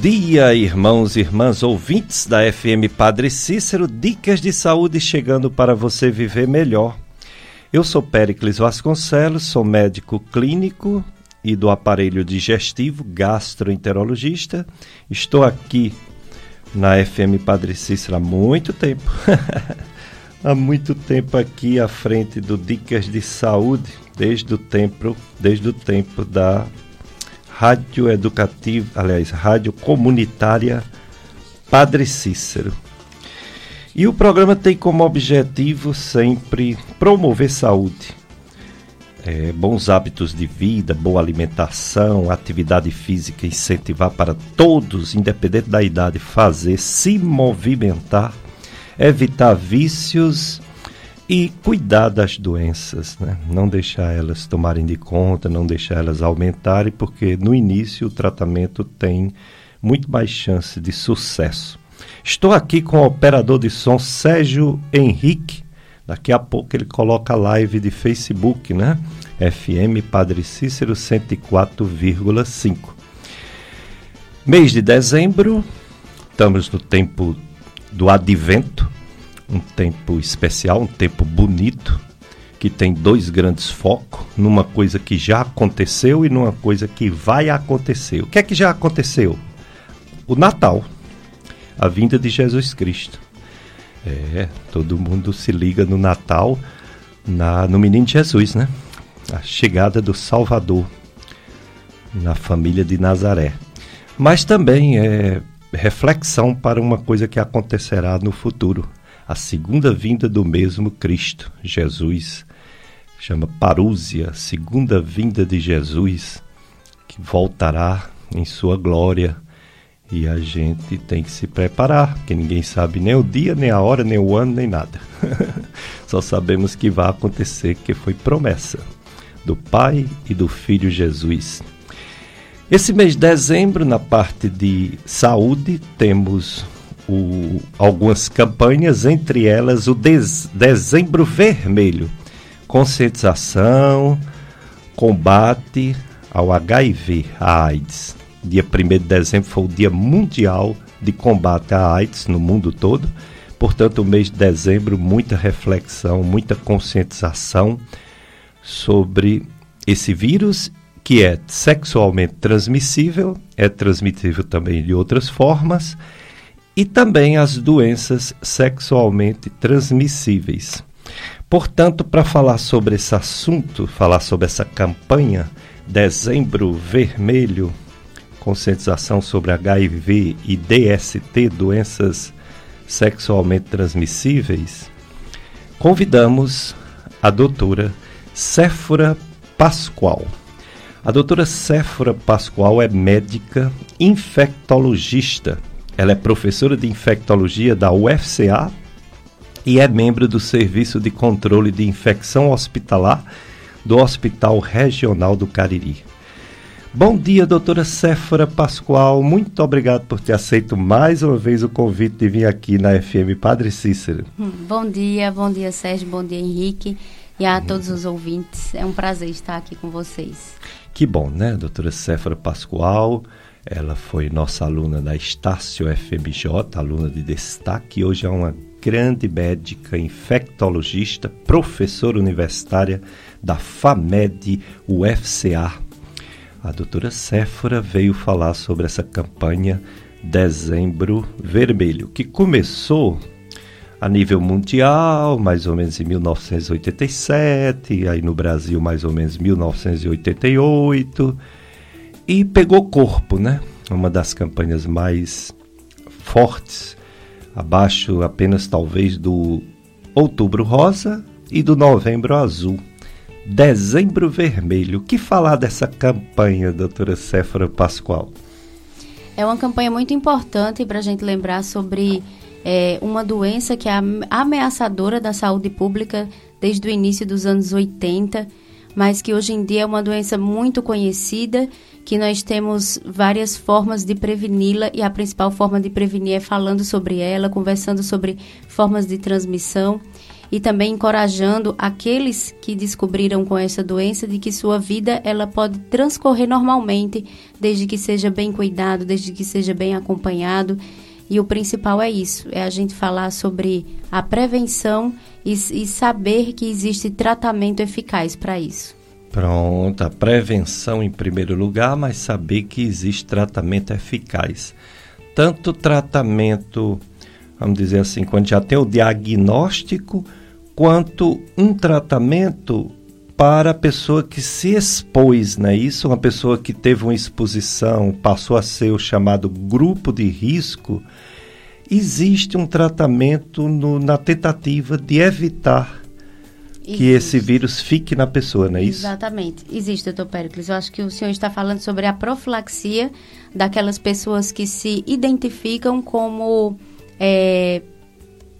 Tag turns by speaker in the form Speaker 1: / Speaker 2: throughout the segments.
Speaker 1: dia, irmãos e irmãs ouvintes da FM Padre Cícero, dicas de saúde chegando para você viver melhor. Eu sou Péricles Vasconcelos, sou médico clínico e do aparelho digestivo, gastroenterologista. Estou aqui na FM Padre Cícero há muito tempo. há muito tempo aqui à frente do Dicas de Saúde, desde o tempo, desde o tempo da Rádio Educativa, aliás, Rádio Comunitária Padre Cícero. E o programa tem como objetivo sempre promover saúde, é, bons hábitos de vida, boa alimentação, atividade física, incentivar para todos, independente da idade, fazer, se movimentar, evitar vícios e cuidar das doenças, né? não deixar elas tomarem de conta, não deixar elas aumentarem, porque no início o tratamento tem muito mais chance de sucesso. Estou aqui com o operador de som Sérgio Henrique. Daqui a pouco ele coloca a live de Facebook, né? FM Padre Cícero 104,5. Mês de dezembro, estamos no tempo do advento, um tempo especial, um tempo bonito, que tem dois grandes focos, numa coisa que já aconteceu e numa coisa que vai acontecer. O que é que já aconteceu? O Natal, a vinda de Jesus Cristo. É, todo mundo se liga no Natal, na, no menino Jesus, né? A chegada do Salvador na família de Nazaré. Mas também é reflexão para uma coisa que acontecerá no futuro a segunda vinda do mesmo Cristo, Jesus. Chama parúzia, segunda vinda de Jesus, que voltará em sua glória. E a gente tem que se preparar, porque ninguém sabe nem o dia, nem a hora, nem o ano, nem nada. Só sabemos que vai acontecer, que foi promessa do Pai e do Filho Jesus. Esse mês de dezembro, na parte de saúde, temos o, algumas campanhas, entre elas o Des, Dezembro Vermelho, conscientização, combate ao HIV, a AIDS. Dia 1 de dezembro foi o Dia Mundial de Combate à AIDS no mundo todo. Portanto, o mês de dezembro, muita reflexão, muita conscientização sobre esse vírus que é sexualmente transmissível, é transmissível também de outras formas e também as doenças sexualmente transmissíveis. Portanto, para falar sobre esse assunto, falar sobre essa campanha Dezembro Vermelho, conscientização sobre HIV e DST, doenças sexualmente transmissíveis, convidamos a doutora Séfora Pascoal. A doutora Séfora Pascoal é médica infectologista ela é professora de infectologia da UFCA e é membro do Serviço de Controle de Infecção Hospitalar do Hospital Regional do Cariri. Bom dia, doutora Séfora Pascoal. Muito obrigado por ter aceito mais uma vez o convite de vir aqui na FM Padre Cícero.
Speaker 2: Bom dia, bom dia, Sérgio, bom dia, Henrique, e a todos os ouvintes. É um prazer estar aqui com vocês.
Speaker 1: Que bom, né, doutora Séfora Pascoal? Ela foi nossa aluna da Estácio FMJ, aluna de destaque. Hoje é uma grande médica, infectologista, professora universitária da FAMED UFCA. A doutora Séfora veio falar sobre essa campanha Dezembro Vermelho, que começou a nível mundial, mais ou menos em 1987, aí no Brasil mais ou menos 1988 e pegou corpo, né? Uma das campanhas mais fortes, abaixo apenas talvez do Outubro Rosa e do Novembro Azul. Dezembro Vermelho. O que falar dessa campanha, doutora Séfora Pascoal?
Speaker 2: É uma campanha muito importante para a gente lembrar sobre é, uma doença que é ameaçadora da saúde pública desde o início dos anos 80, mas que hoje em dia é uma doença muito conhecida que nós temos várias formas de preveni-la e a principal forma de prevenir é falando sobre ela, conversando sobre formas de transmissão. e também encorajando aqueles que descobriram com essa doença de que sua vida ela pode transcorrer normalmente, desde que seja bem cuidado, desde que seja bem acompanhado. E o principal é isso, é a gente falar sobre a prevenção e, e saber que existe tratamento eficaz para isso.
Speaker 1: Pronto, a prevenção em primeiro lugar, mas saber que existe tratamento eficaz. Tanto tratamento, vamos dizer assim, quando já tem o diagnóstico, quanto um tratamento para a pessoa que se expôs, né? Isso, uma pessoa que teve uma exposição, passou a ser o chamado grupo de risco, existe um tratamento no, na tentativa de evitar Existe. que esse vírus fique na pessoa, não é isso?
Speaker 2: Exatamente. Existe, doutor Péricles. Eu acho que o senhor está falando sobre a profilaxia daquelas pessoas que se identificam como é,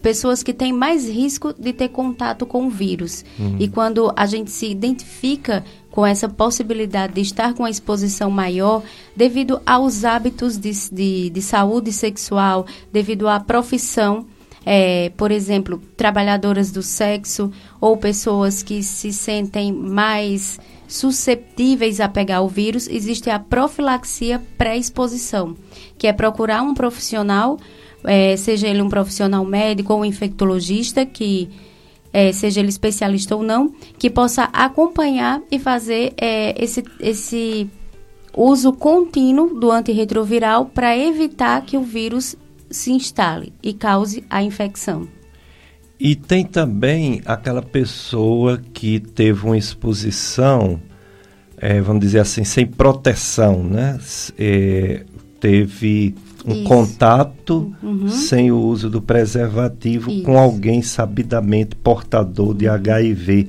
Speaker 2: pessoas que têm mais risco de ter contato com o vírus. Uhum. E quando a gente se identifica com essa possibilidade de estar com a exposição maior, devido aos hábitos de, de, de saúde sexual, devido à profissão, é, por exemplo, trabalhadoras do sexo ou pessoas que se sentem mais susceptíveis a pegar o vírus, existe a profilaxia pré-exposição, que é procurar um profissional é, seja ele um profissional médico ou um infectologista, que é, seja ele especialista ou não, que possa acompanhar e fazer é, esse, esse uso contínuo do antirretroviral para evitar que o vírus se instale e cause a infecção.
Speaker 1: E tem também aquela pessoa que teve uma exposição, é, vamos dizer assim, sem proteção, né? É, teve um Isso. contato uhum. sem o uso do preservativo Isso. com alguém sabidamente portador de HIV.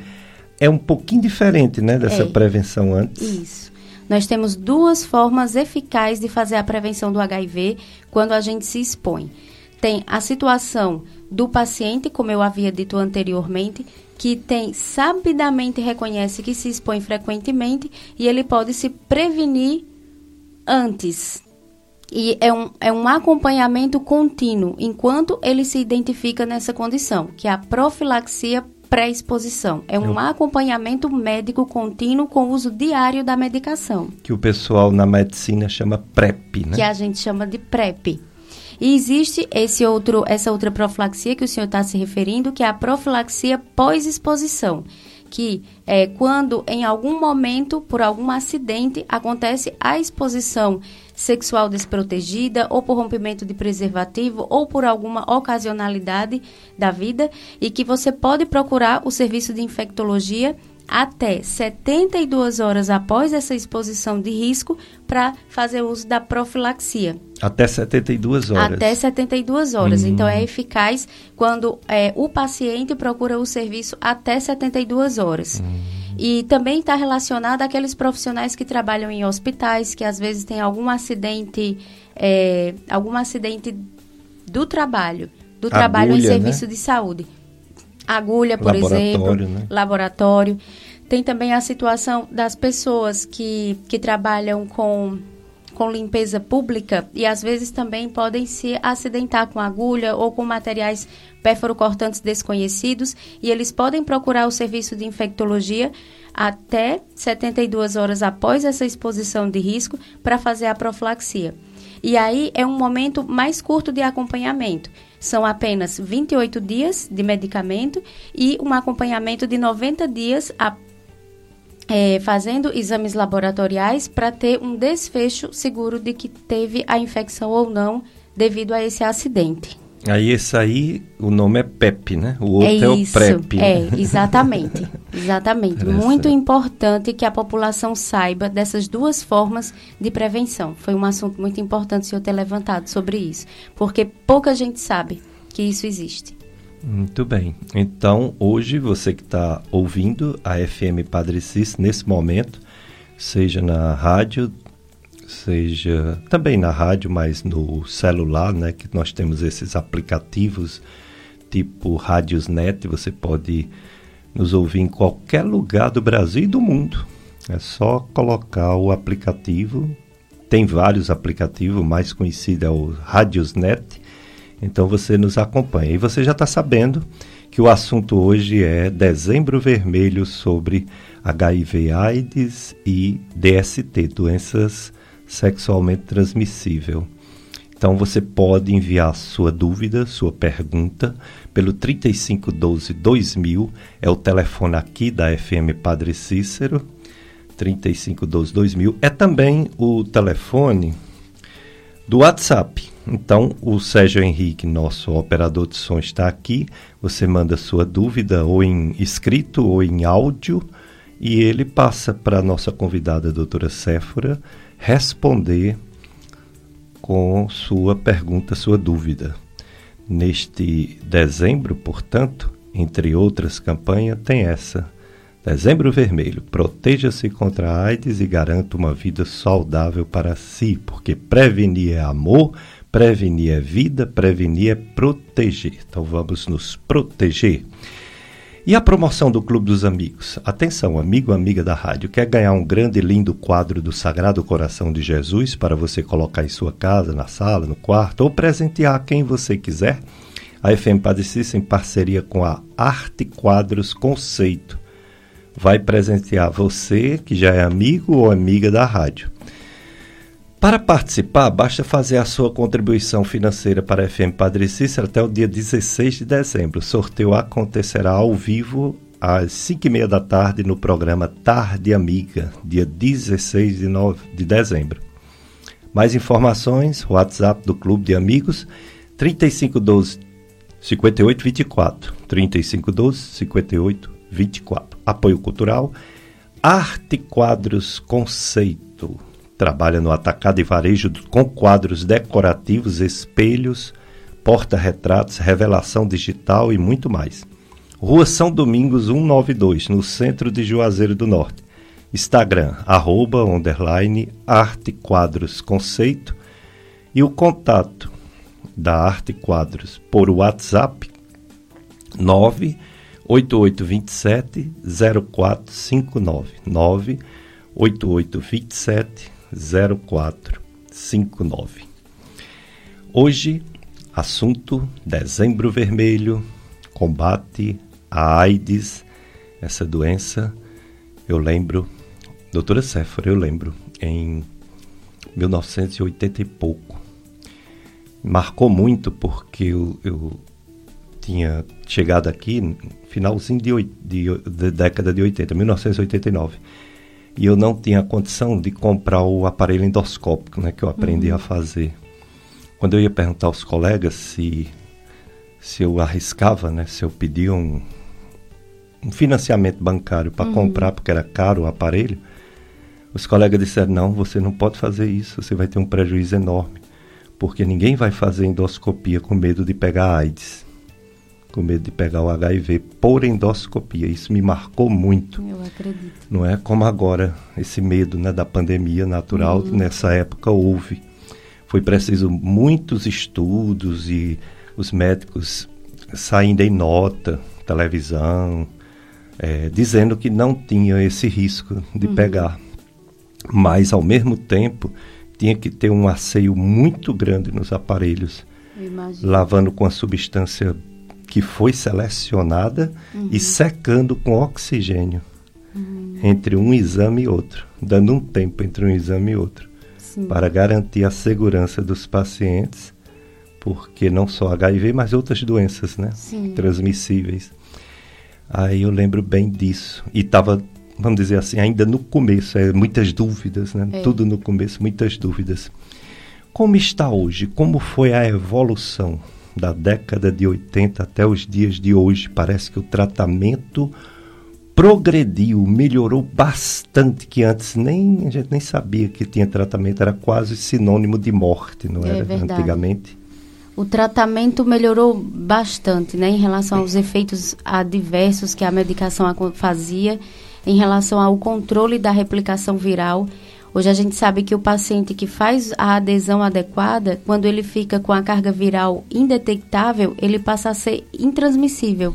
Speaker 1: É um pouquinho diferente, né, dessa é. prevenção antes.
Speaker 2: Isso. Nós temos duas formas eficazes de fazer a prevenção do HIV quando a gente se expõe. Tem a situação do paciente, como eu havia dito anteriormente, que tem sabidamente reconhece que se expõe frequentemente e ele pode se prevenir antes e é um, é um acompanhamento contínuo enquanto ele se identifica nessa condição, que é a profilaxia pré-exposição. É um Eu... acompanhamento médico contínuo com uso diário da medicação.
Speaker 1: Que o pessoal na medicina chama PrEP, né?
Speaker 2: Que a gente chama de PrEP. E existe esse outro, essa outra profilaxia que o senhor está se referindo, que é a profilaxia pós-exposição que é, quando em algum momento, por algum acidente, acontece a exposição sexual desprotegida ou por rompimento de preservativo ou por alguma ocasionalidade da vida e que você pode procurar o serviço de infectologia até 72 horas após essa exposição de risco para fazer uso da profilaxia.
Speaker 1: Até 72 horas.
Speaker 2: Até 72 horas. Hum. Então, é eficaz quando é, o paciente procura o serviço até 72 horas. Hum. E também está relacionado àqueles profissionais que trabalham em hospitais, que às vezes tem algum acidente, é, algum acidente do trabalho, do Agulha, trabalho em serviço né? de saúde agulha, por laboratório, exemplo, né? laboratório. Tem também a situação das pessoas que, que trabalham com, com limpeza pública e às vezes também podem se acidentar com agulha ou com materiais pérfuro-cortantes desconhecidos e eles podem procurar o serviço de infectologia até 72 horas após essa exposição de risco para fazer a profilaxia. E aí é um momento mais curto de acompanhamento. São apenas 28 dias de medicamento e um acompanhamento de 90 dias a, é, fazendo exames laboratoriais para ter um desfecho seguro de que teve a infecção ou não devido a esse acidente.
Speaker 1: Aí esse aí, o nome é PEP, né? O outro é, é o PrEP.
Speaker 2: Né? É, exatamente. Exatamente. Muito importante que a população saiba dessas duas formas de prevenção. Foi um assunto muito importante o senhor ter levantado sobre isso, porque pouca gente sabe que isso existe.
Speaker 1: Muito bem. Então, hoje, você que está ouvindo a FM Padre Cis, nesse momento, seja na rádio seja também na rádio, mas no celular, né, que nós temos esses aplicativos tipo Rádiosnet, você pode nos ouvir em qualquer lugar do Brasil e do mundo. É só colocar o aplicativo. Tem vários aplicativos, o mais conhecido é o Radiosnet. Então você nos acompanha. E você já está sabendo que o assunto hoje é Dezembro Vermelho sobre HIV AIDS e DST, doenças sexualmente transmissíveis. Então você pode enviar sua dúvida, sua pergunta pelo 3512 2000, é o telefone aqui da FM Padre Cícero, 3512 2000. É também o telefone do WhatsApp. Então, o Sérgio Henrique, nosso operador de som, está aqui. Você manda sua dúvida ou em escrito ou em áudio e ele passa para a nossa convidada, a doutora Séfora, responder com sua pergunta, sua dúvida. Neste dezembro, portanto, entre outras campanhas, tem essa. Dezembro Vermelho, proteja-se contra a AIDS e garanta uma vida saudável para si, porque prevenir é amor, prevenir é vida, prevenir é proteger. Então vamos nos proteger. E a promoção do Clube dos Amigos? Atenção, amigo, amiga da rádio, quer ganhar um grande e lindo quadro do Sagrado Coração de Jesus para você colocar em sua casa, na sala, no quarto ou presentear quem você quiser? A FM Cícero, em parceria com a Arte Quadros Conceito, vai presentear você que já é amigo ou amiga da rádio. Para participar, basta fazer a sua contribuição financeira para a FM Padre Cícero até o dia 16 de dezembro. O sorteio acontecerá ao vivo às 5 e meia da tarde no programa Tarde Amiga, dia 16 de, nove, de dezembro. Mais informações, WhatsApp do Clube de Amigos, 3512 5824. 3512 5824. Apoio Cultural, Arte Quadros Conceito trabalha no atacado e varejo com quadros decorativos, espelhos, porta-retratos, revelação digital e muito mais. Rua São Domingos 192, no centro de Juazeiro do Norte. Instagram, arroba, underline, Arte Quadros Conceito. E o contato da Arte Quadros por WhatsApp, 98827 0459. 98827 0459. Hoje, assunto Dezembro Vermelho, combate à AIDS, essa doença. Eu lembro, doutora Séfora, eu lembro, em 1980 e pouco. Marcou muito porque eu, eu tinha chegado aqui finalzinho de, de, de década de 80, 1989 e eu não tinha condição de comprar o aparelho endoscópico, né, que eu aprendi uhum. a fazer. Quando eu ia perguntar aos colegas se se eu arriscava, né, se eu pedia um, um financiamento bancário para uhum. comprar porque era caro o aparelho, os colegas disseram: "Não, você não pode fazer isso, você vai ter um prejuízo enorme, porque ninguém vai fazer endoscopia com medo de pegar AIDS" com medo de pegar o HIV por endoscopia. Isso me marcou muito.
Speaker 2: Eu acredito.
Speaker 1: Não é como agora esse medo né, da pandemia natural, uhum. nessa época houve. Foi preciso muitos estudos e os médicos saindo em nota, televisão, é, dizendo que não tinha esse risco de uhum. pegar. Mas, ao mesmo tempo, tinha que ter um asseio muito grande nos aparelhos, lavando com a substância que foi selecionada uhum. e secando com oxigênio uhum. entre um exame e outro, dando um tempo entre um exame e outro, Sim. para garantir a segurança dos pacientes, porque não só HIV, mas outras doenças, né, Sim. transmissíveis. Aí eu lembro bem disso e estava, vamos dizer assim, ainda no começo, é, muitas dúvidas, né? É. Tudo no começo, muitas dúvidas. Como está hoje? Como foi a evolução? Da década de 80 até os dias de hoje. Parece que o tratamento progrediu, melhorou bastante, que antes nem a gente nem sabia que tinha tratamento, era quase sinônimo de morte, não é era verdade. antigamente.
Speaker 2: O tratamento melhorou bastante, né, em relação aos efeitos adversos que a medicação fazia, em relação ao controle da replicação viral Hoje a gente sabe que o paciente que faz a adesão adequada, quando ele fica com a carga viral indetectável, ele passa a ser intransmissível.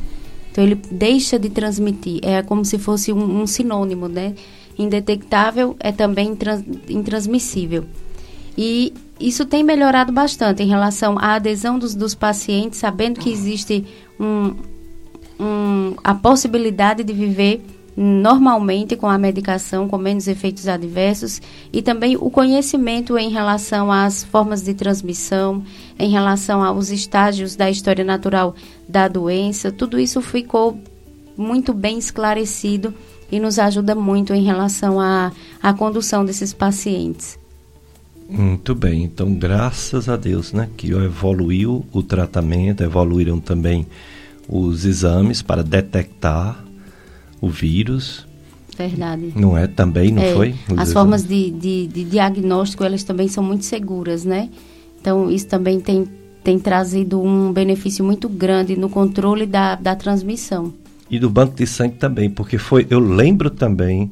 Speaker 2: Então ele deixa de transmitir. É como se fosse um, um sinônimo, né? Indetectável é também intrans, intransmissível. E isso tem melhorado bastante em relação à adesão dos, dos pacientes, sabendo que existe um, um, a possibilidade de viver normalmente com a medicação, com menos efeitos adversos, e também o conhecimento em relação às formas de transmissão, em relação aos estágios da história natural da doença, tudo isso ficou muito bem esclarecido e nos ajuda muito em relação à, à condução desses pacientes.
Speaker 1: Muito bem, então graças a Deus, né, que evoluiu o tratamento, evoluíram também os exames para detectar o vírus.
Speaker 2: Verdade.
Speaker 1: Não é também, não é, foi?
Speaker 2: As formas de, de, de, diagnóstico, elas também são muito seguras, né? Então, isso também tem, tem trazido um benefício muito grande no controle da, da transmissão.
Speaker 1: E do banco de sangue também, porque foi, eu lembro também,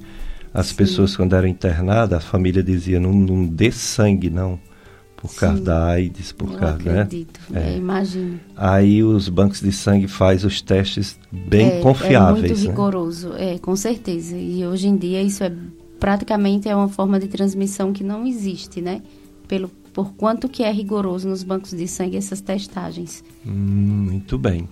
Speaker 1: as Sim. pessoas quando eram internadas, a família dizia, não, não dê sangue, não por causa Sim. da AIDS, por causa,
Speaker 2: acredito,
Speaker 1: né?
Speaker 2: É, imagino.
Speaker 1: Aí os bancos de sangue faz os testes bem
Speaker 2: é,
Speaker 1: confiáveis.
Speaker 2: É muito
Speaker 1: né?
Speaker 2: rigoroso, é, com certeza. E hoje em dia isso é praticamente é uma forma de transmissão que não existe, né? Pelo por quanto que é rigoroso nos bancos de sangue essas testagens.
Speaker 1: Hum, muito bem.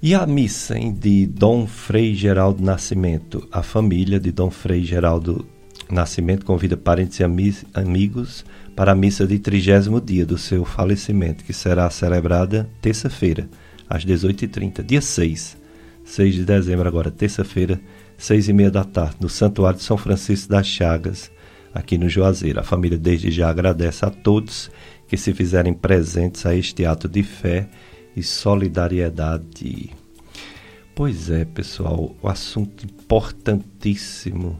Speaker 1: E a missa hein, de Dom Frei Geraldo Nascimento? A família de Dom Frei Geraldo Nascimento convida parentes e amigos para a missa de trigésimo dia do seu falecimento, que será celebrada terça-feira, às 18h30, dia 6, 6 de dezembro agora, terça-feira, seis e meia da tarde, no Santuário de São Francisco das Chagas, aqui no Juazeiro. A família desde já agradece a todos que se fizerem presentes a este ato de fé e solidariedade. Pois é, pessoal, o assunto importantíssimo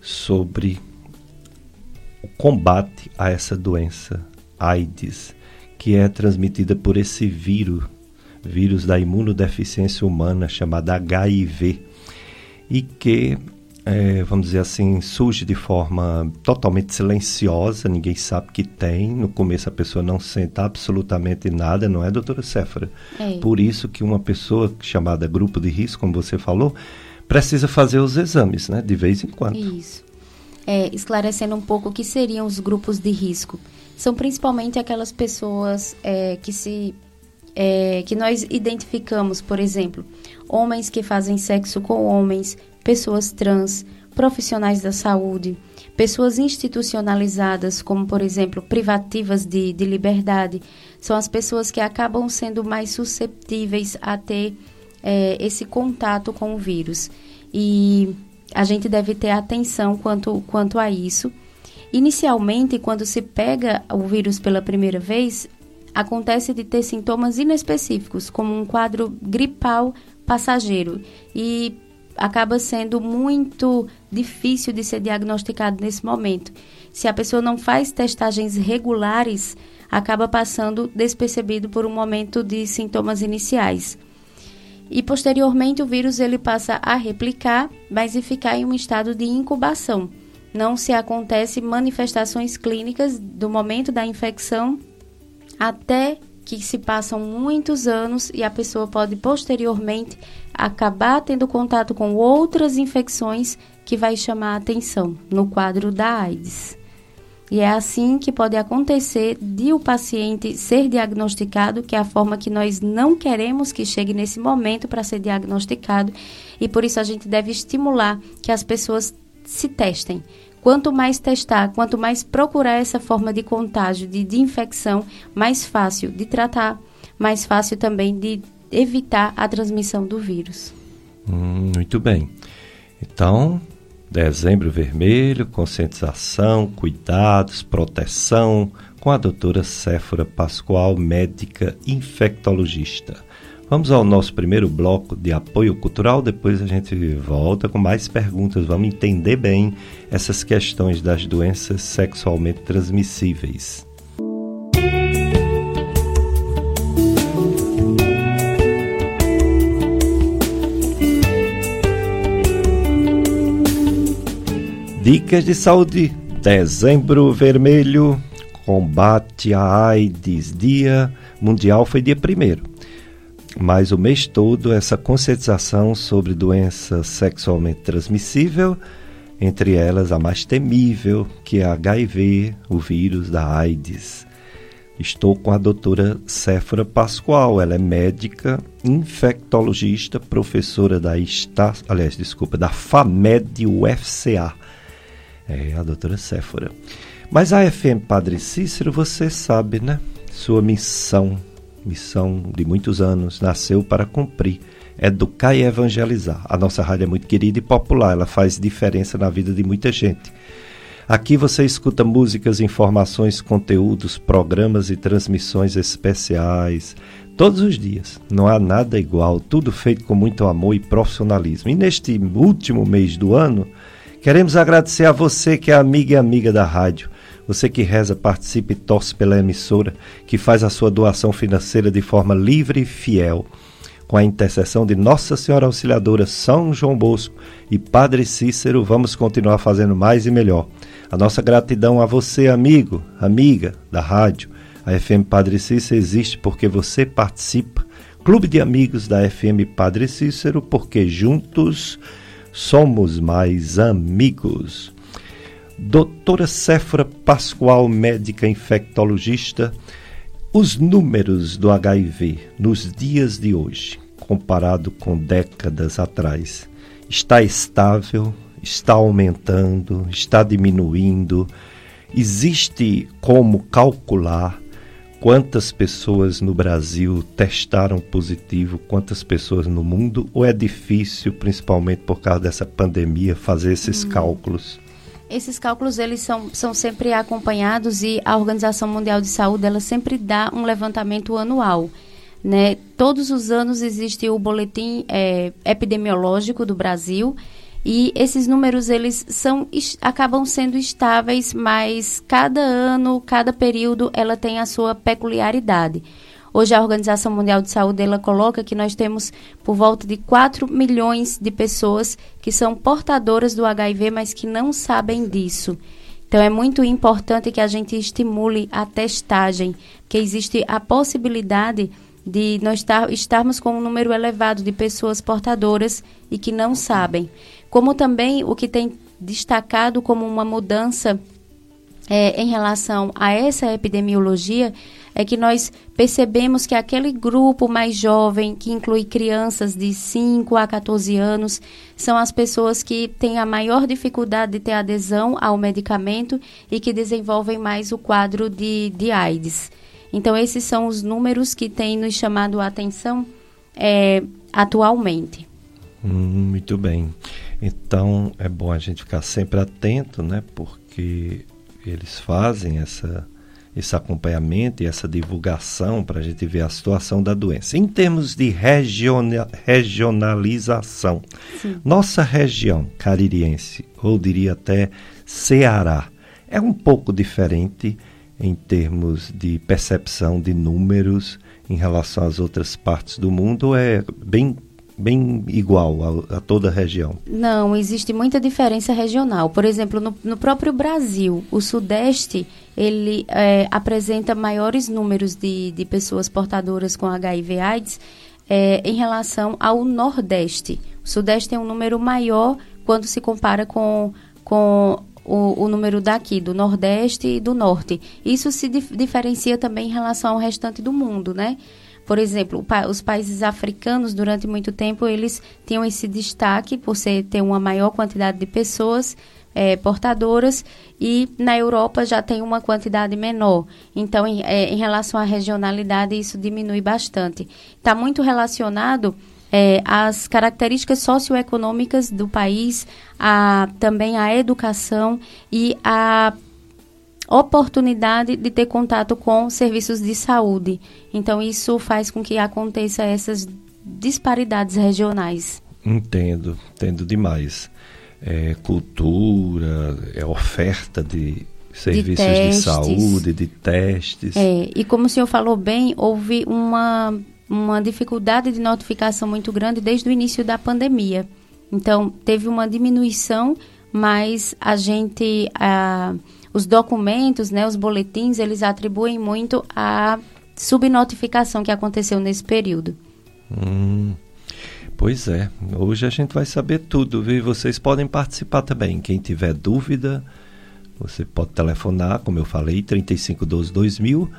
Speaker 1: sobre o combate a essa doença, AIDS, que é transmitida por esse vírus, vírus da imunodeficiência humana chamado HIV, e que, é, vamos dizer assim, surge de forma totalmente silenciosa, ninguém sabe que tem. No começo a pessoa não sente absolutamente nada, não é, doutora Céfara? É. Por isso que uma pessoa chamada grupo de risco, como você falou, precisa fazer os exames, né, de vez em quando.
Speaker 2: Isso é, esclarecendo um pouco o que seriam os grupos de risco. São principalmente aquelas pessoas é, que se é, que nós identificamos, por exemplo, homens que fazem sexo com homens, pessoas trans, profissionais da saúde, pessoas institucionalizadas, como por exemplo privativas de, de liberdade, são as pessoas que acabam sendo mais susceptíveis a ter é, esse contato com o vírus. E a gente deve ter atenção quanto, quanto a isso. Inicialmente, quando se pega o vírus pela primeira vez, acontece de ter sintomas inespecíficos, como um quadro gripal passageiro, e acaba sendo muito difícil de ser diagnosticado nesse momento. Se a pessoa não faz testagens regulares, acaba passando despercebido por um momento de sintomas iniciais e posteriormente o vírus ele passa a replicar, mas e ficar em um estado de incubação. Não se acontece manifestações clínicas do momento da infecção até que se passam muitos anos e a pessoa pode posteriormente acabar tendo contato com outras infecções que vai chamar a atenção no quadro da AIDS. E é assim que pode acontecer de o paciente ser diagnosticado, que é a forma que nós não queremos que chegue nesse momento para ser diagnosticado, e por isso a gente deve estimular que as pessoas se testem. Quanto mais testar, quanto mais procurar essa forma de contágio, de, de infecção, mais fácil de tratar, mais fácil também de evitar a transmissão do vírus.
Speaker 1: Hum, muito bem. Então, Dezembro Vermelho, conscientização, cuidados, proteção, com a doutora Séfora Pascoal, médica infectologista. Vamos ao nosso primeiro bloco de apoio cultural, depois a gente volta com mais perguntas. Vamos entender bem essas questões das doenças sexualmente transmissíveis. Dicas de saúde. Dezembro Vermelho, combate à AIDS. Dia Mundial foi dia 1 mas o mês todo essa conscientização sobre doença sexualmente transmissível, entre elas a mais temível, que é a HIV, o vírus da AIDS. Estou com a doutora Séfora Pascoal, ela é médica, infectologista, professora da Esta, aliás, desculpa, da FAMED UFCA. É a doutora Séfora. Mas a FM Padre Cícero, você sabe, né? Sua missão, missão de muitos anos, nasceu para cumprir, educar e evangelizar. A nossa rádio é muito querida e popular, ela faz diferença na vida de muita gente. Aqui você escuta músicas, informações, conteúdos, programas e transmissões especiais todos os dias. Não há nada igual, tudo feito com muito amor e profissionalismo. E neste último mês do ano, queremos agradecer a você que é amiga e amiga da rádio. Você que reza, participa e torce pela emissora, que faz a sua doação financeira de forma livre e fiel com a intercessão de Nossa Senhora Auxiliadora, São João Bosco e Padre Cícero, vamos continuar fazendo mais e melhor. A nossa gratidão a você, amigo, amiga da rádio. A FM Padre Cícero existe porque você participa. Clube de Amigos da FM Padre Cícero, porque juntos somos mais amigos. Doutora Séfora Pascoal, médica infectologista, os números do HIV nos dias de hoje, comparado com décadas atrás, está estável, está aumentando, está diminuindo. Existe como calcular quantas pessoas no Brasil testaram positivo, quantas pessoas no mundo, ou é difícil, principalmente por causa dessa pandemia, fazer esses hum. cálculos?
Speaker 2: Esses cálculos eles são, são sempre acompanhados e a Organização Mundial de Saúde ela sempre dá um levantamento anual. Né? Todos os anos existe o boletim é, epidemiológico do Brasil e esses números eles são acabam sendo estáveis, mas cada ano, cada período, ela tem a sua peculiaridade. Hoje a Organização Mundial de Saúde ela coloca que nós temos por volta de 4 milhões de pessoas que são portadoras do HIV, mas que não sabem disso. Então é muito importante que a gente estimule a testagem, que existe a possibilidade de nós estar, estarmos com um número elevado de pessoas portadoras e que não sabem. Como também o que tem destacado como uma mudança é, em relação a essa epidemiologia é que nós percebemos que aquele grupo mais jovem, que inclui crianças de 5 a 14 anos, são as pessoas que têm a maior dificuldade de ter adesão ao medicamento e que desenvolvem mais o quadro de, de AIDS. Então, esses são os números que têm nos chamado a atenção é, atualmente.
Speaker 1: Hum, muito bem. Então, é bom a gente ficar sempre atento, né? Porque eles fazem essa esse acompanhamento e essa divulgação para a gente ver a situação da doença. Em termos de regiona, regionalização, Sim. nossa região caririense, ou diria até Ceará, é um pouco diferente em termos de percepção de números em relação às outras partes do mundo, é bem bem igual a, a, toda a região?
Speaker 2: Não, existe muita diferença regional. Por exemplo, no, no próprio Brasil, o Sudeste ele é, apresenta maiores números de, de pessoas portadoras com HIV/AIDS é, em relação ao Nordeste. O Sudeste tem um número maior quando se compara com, com o, o, número daqui, do Nordeste e do Norte. Isso se dif diferencia também em relação ao restante do mundo, né? Por exemplo, os países africanos, durante muito tempo, eles tinham esse destaque por ser, ter uma maior quantidade de pessoas é, portadoras e na Europa já tem uma quantidade menor. Então, em, é, em relação à regionalidade, isso diminui bastante. Está muito relacionado é, às características socioeconômicas do país, a, também a educação e a oportunidade de ter contato com serviços de saúde. Então, isso faz com que aconteça essas disparidades regionais.
Speaker 1: Entendo, entendo demais. É, cultura, é oferta de serviços de, de, saúde, de testes.
Speaker 2: É, e como o senhor falou bem, houve uma, uma dificuldade de notificação muito grande desde o início da pandemia. Então, teve uma diminuição, mas a gente. A, os documentos, né, os boletins, eles atribuem muito à subnotificação que aconteceu nesse período.
Speaker 1: Hum, pois é, hoje a gente vai saber tudo, viu? Vocês podem participar também. Quem tiver dúvida, você pode telefonar, como eu falei, 3512 2000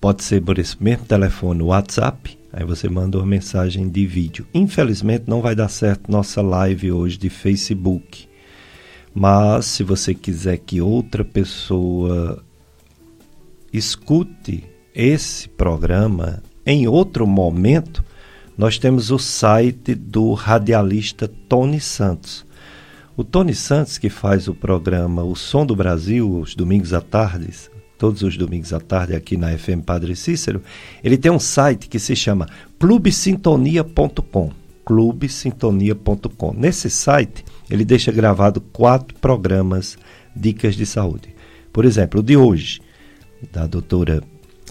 Speaker 1: Pode ser por esse mesmo telefone, WhatsApp, aí você manda uma mensagem de vídeo. Infelizmente não vai dar certo nossa live hoje de Facebook. Mas se você quiser que outra pessoa escute esse programa em outro momento, nós temos o site do radialista Tony Santos. O Tony Santos, que faz o programa O Som do Brasil, os domingos à tarde, todos os domingos à tarde aqui na FM Padre Cícero, ele tem um site que se chama clubesintonia.com. clubesintonia.com. Nesse site, ele deixa gravado quatro programas Dicas de Saúde. Por exemplo, o de hoje, da doutora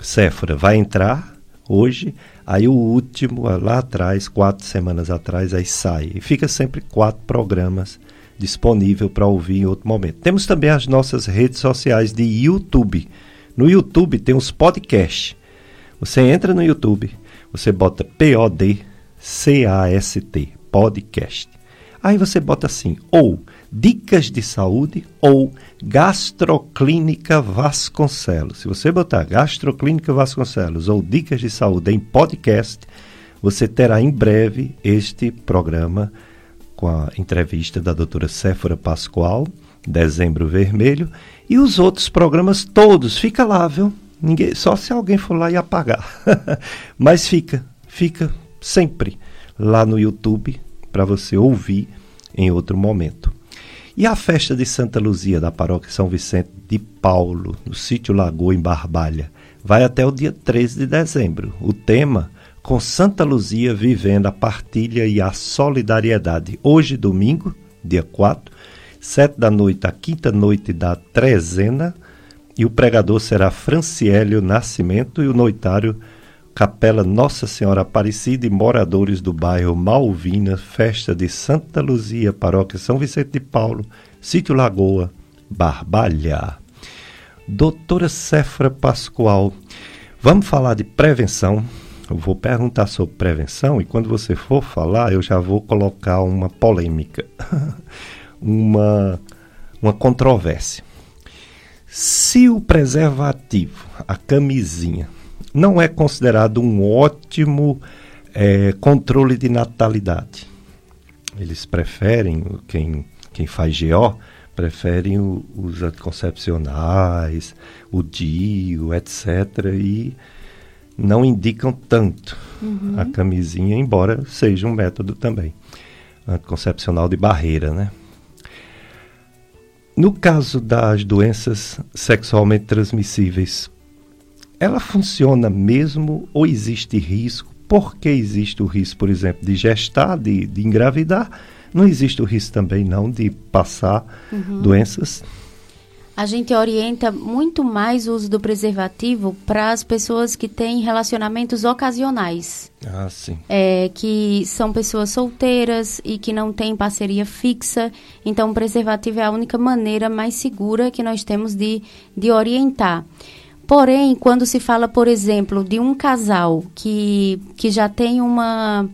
Speaker 1: Séfora, vai entrar hoje, aí o último, lá atrás, quatro semanas atrás, aí sai. E fica sempre quatro programas disponível para ouvir em outro momento. Temos também as nossas redes sociais de YouTube. No YouTube tem os podcasts. Você entra no YouTube, você bota P-O-D-C-A-S-T, podcast. Aí você bota assim, ou Dicas de Saúde ou Gastroclínica Vasconcelos. Se você botar Gastroclínica Vasconcelos ou Dicas de Saúde em podcast, você terá em breve este programa com a entrevista da doutora Séfora Pascoal, Dezembro Vermelho, e os outros programas todos. Fica lá, viu? Ninguém, só se alguém for lá e apagar. Mas fica, fica sempre lá no YouTube para você ouvir em outro momento. E a festa de Santa Luzia da paróquia São Vicente de Paulo, no sítio Lagoa, em Barbalha, vai até o dia 13 de dezembro. O tema com Santa Luzia vivendo a partilha e a solidariedade. Hoje, domingo, dia 4, sete da noite, a quinta noite da trezena, e o pregador será Franciélio Nascimento e o noitário Capela Nossa Senhora Aparecida e moradores do bairro Malvina, festa de Santa Luzia, paróquia São Vicente de Paulo, sítio Lagoa, Barbalha. Doutora Cefra Pascoal, vamos falar de prevenção. Eu vou perguntar sobre prevenção e quando você for falar, eu já vou colocar uma polêmica, uma, uma controvérsia. Se o preservativo, a camisinha, não é considerado um ótimo é, controle de natalidade. Eles preferem, quem, quem faz GO, preferem o, os anticoncepcionais, o DIU, etc. E não indicam tanto uhum. a camisinha, embora seja um método também anticoncepcional de barreira, né? No caso das doenças sexualmente transmissíveis, ela funciona mesmo ou existe risco? Por que existe o risco, por exemplo, de gestar, de, de engravidar? Não existe o risco também não de passar uhum. doenças?
Speaker 2: A gente orienta muito mais o uso do preservativo para as pessoas que têm relacionamentos ocasionais.
Speaker 1: Ah, sim.
Speaker 2: É, que são pessoas solteiras e que não têm parceria fixa. Então, o preservativo é a única maneira mais segura que nós temos de, de orientar. Porém, quando se fala, por exemplo, de um casal que, que já tem uma.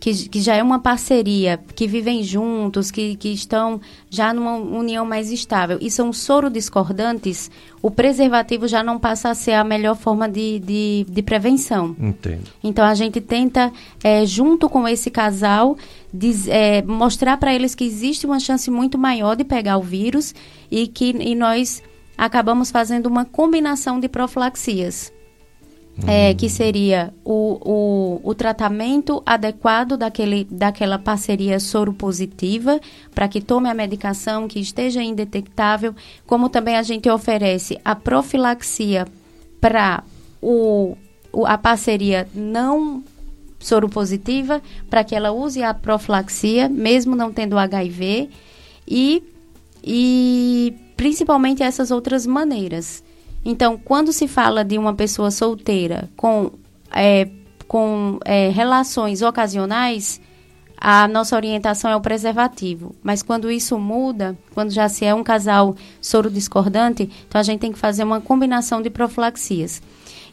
Speaker 2: Que, que já é uma parceria, que vivem juntos, que, que estão já numa união mais estável e são soro discordantes, o preservativo já não passa a ser a melhor forma de, de, de prevenção.
Speaker 1: Entendo.
Speaker 2: Então a gente tenta, é, junto com esse casal, diz, é, mostrar para eles que existe uma chance muito maior de pegar o vírus e que e nós acabamos fazendo uma combinação de profilaxias. É, que seria o, o, o, tratamento adequado daquele, daquela parceria soropositiva para que tome a medicação que esteja indetectável, como também a gente oferece a profilaxia para o, o, a parceria não soropositiva, para que ela use a profilaxia, mesmo não tendo HIV, e, e principalmente essas outras maneiras. Então, quando se fala de uma pessoa solteira com, é, com é, relações ocasionais, a nossa orientação é o preservativo. Mas quando isso muda, quando já se é um casal soro discordante, então a gente tem que fazer uma combinação de profilaxias.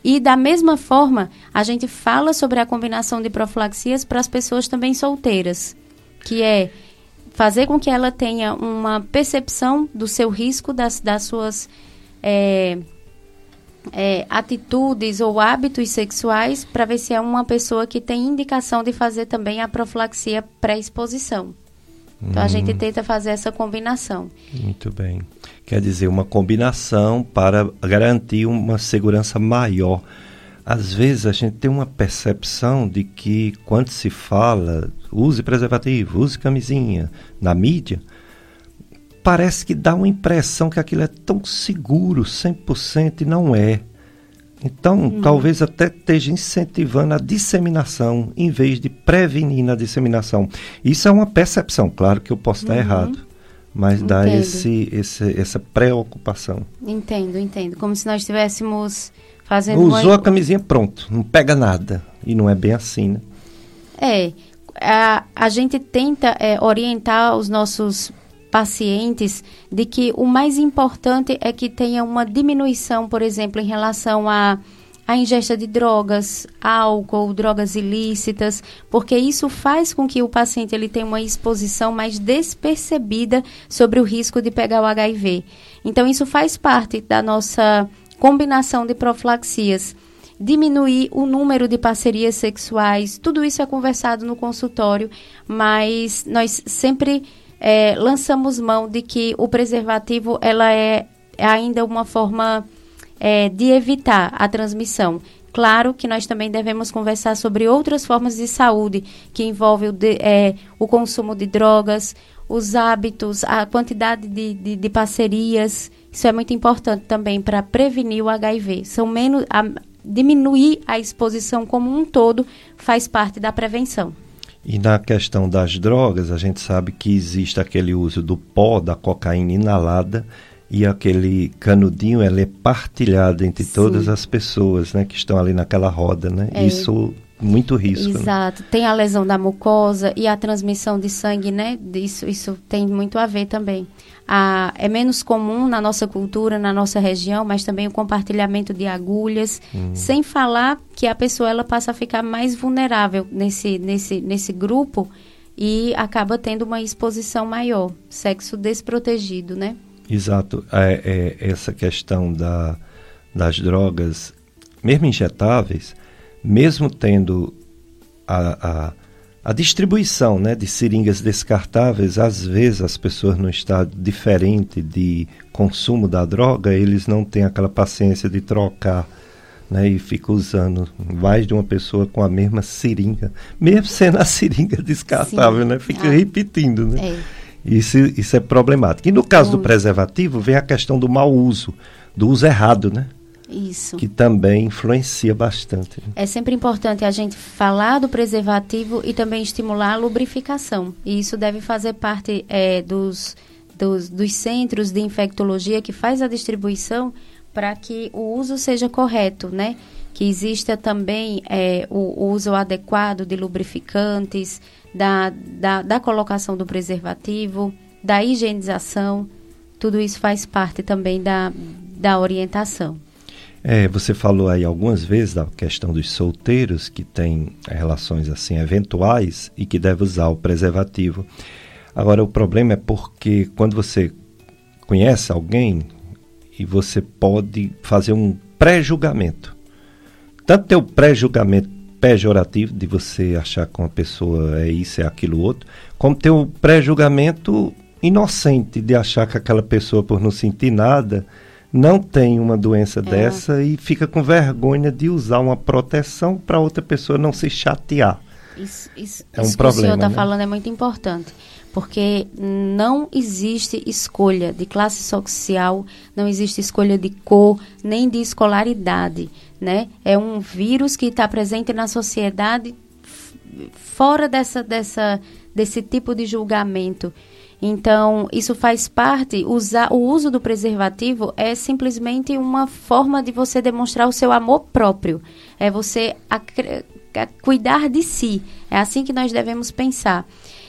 Speaker 2: E da mesma forma, a gente fala sobre a combinação de profilaxias para as pessoas também solteiras, que é fazer com que ela tenha uma percepção do seu risco, das, das suas. É, é, atitudes ou hábitos sexuais para ver se é uma pessoa que tem indicação de fazer também a profilaxia pré-exposição. Então hum. a gente hum. tenta fazer essa combinação.
Speaker 1: Muito bem. Quer dizer, uma combinação para garantir uma segurança maior. Às vezes a gente tem uma percepção de que quando se fala use preservativo, use camisinha na mídia, parece que dá uma impressão que aquilo é tão seguro, 100%, e não é. Então, uhum. talvez até esteja incentivando a disseminação em vez de prevenir na disseminação. Isso é uma percepção, claro que eu posso estar uhum. errado, mas entendo. dá esse, esse, essa preocupação.
Speaker 2: Entendo, entendo. Como se nós estivéssemos fazendo.
Speaker 1: Usou uma... a camisinha, pronto, não pega nada. E não é bem assim, né?
Speaker 2: É. A, a gente tenta é, orientar os nossos pacientes de que o mais importante é que tenha uma diminuição, por exemplo, em relação a a ingesta de drogas, álcool, drogas ilícitas, porque isso faz com que o paciente ele tenha uma exposição mais despercebida sobre o risco de pegar o HIV. Então isso faz parte da nossa combinação de profilaxias. Diminuir o número de parcerias sexuais, tudo isso é conversado no consultório, mas nós sempre é, lançamos mão de que o preservativo ela é ainda uma forma é, de evitar a transmissão. Claro que nós também devemos conversar sobre outras formas de saúde que envolvem o, de, é, o consumo de drogas, os hábitos, a quantidade de, de, de parcerias. Isso é muito importante também para prevenir o HIV. São menos, a, diminuir a exposição como um todo faz parte da prevenção.
Speaker 1: E na questão das drogas, a gente sabe que existe aquele uso do pó da cocaína inalada e aquele canudinho ele é partilhado entre Sim. todas as pessoas, né, que estão ali naquela roda, né? É. Isso muito risco.
Speaker 2: Né? Exato. Né? Tem a lesão da mucosa e a transmissão de sangue, né? Isso, isso tem muito a ver também. A, é menos comum na nossa cultura, na nossa região, mas também o compartilhamento de agulhas, hum. sem falar que a pessoa ela passa a ficar mais vulnerável nesse, nesse, nesse grupo e acaba tendo uma exposição maior, sexo desprotegido, né?
Speaker 1: Exato. É, é, essa questão da, das drogas, mesmo injetáveis, mesmo tendo a, a, a, distribuição né, de seringas descartáveis, às vezes as pessoas num estado diferente de consumo da droga, eles não têm aquela paciência de trocar. Né, e fica usando mais de uma pessoa com a mesma seringa, mesmo sendo a seringa descartável, Sim. né? Fica ah. repetindo, né? É. Isso, isso é problemático. E no caso do preservativo, vem a questão do mau uso, do uso errado, né?
Speaker 2: Isso.
Speaker 1: Que também influencia bastante.
Speaker 2: É sempre importante a gente falar do preservativo e também estimular a lubrificação. E isso deve fazer parte é, dos, dos, dos centros de infectologia que faz a distribuição para que o uso seja correto, né? Que exista também é, o, uso adequado de lubrificantes, da, da, da colocação do preservativo, da higienização. Tudo isso faz parte também da, da orientação.
Speaker 1: É, você falou aí algumas vezes da questão dos solteiros que têm relações assim eventuais e que devem usar o preservativo. Agora o problema é porque quando você conhece alguém e você pode fazer um pré-julgamento. Tanto ter o pré-julgamento pejorativo de você achar que uma pessoa é isso, é aquilo outro, como ter o pré-julgamento inocente de achar que aquela pessoa por não sentir nada não tem uma doença é. dessa e fica com vergonha de usar uma proteção para outra pessoa não se chatear.
Speaker 2: Isso, isso, é um isso problema, que o senhor está né? falando é muito importante, porque não existe escolha de classe social, não existe escolha de cor, nem de escolaridade, né? É um vírus que está presente na sociedade fora dessa, dessa, desse tipo de julgamento. Então, isso faz parte, usar, o uso do preservativo é simplesmente uma forma de você demonstrar o seu amor próprio. É você a cuidar de si. É assim que nós devemos pensar.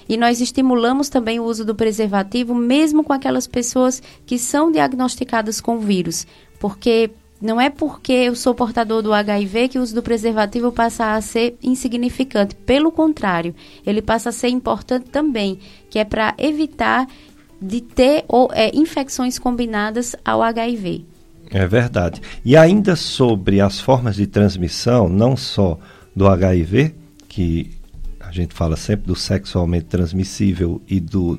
Speaker 2: E nós estimulamos também o uso do preservativo, mesmo com aquelas pessoas que são diagnosticadas com vírus. Porque não é porque eu sou portador do HIV que o uso do preservativo passa a ser insignificante. Pelo contrário, ele passa a ser importante também, que é para evitar de ter ou, é, infecções combinadas ao HIV.
Speaker 1: É verdade. E ainda sobre as formas de transmissão, não só do HIV, que a gente fala sempre do sexualmente transmissível e do,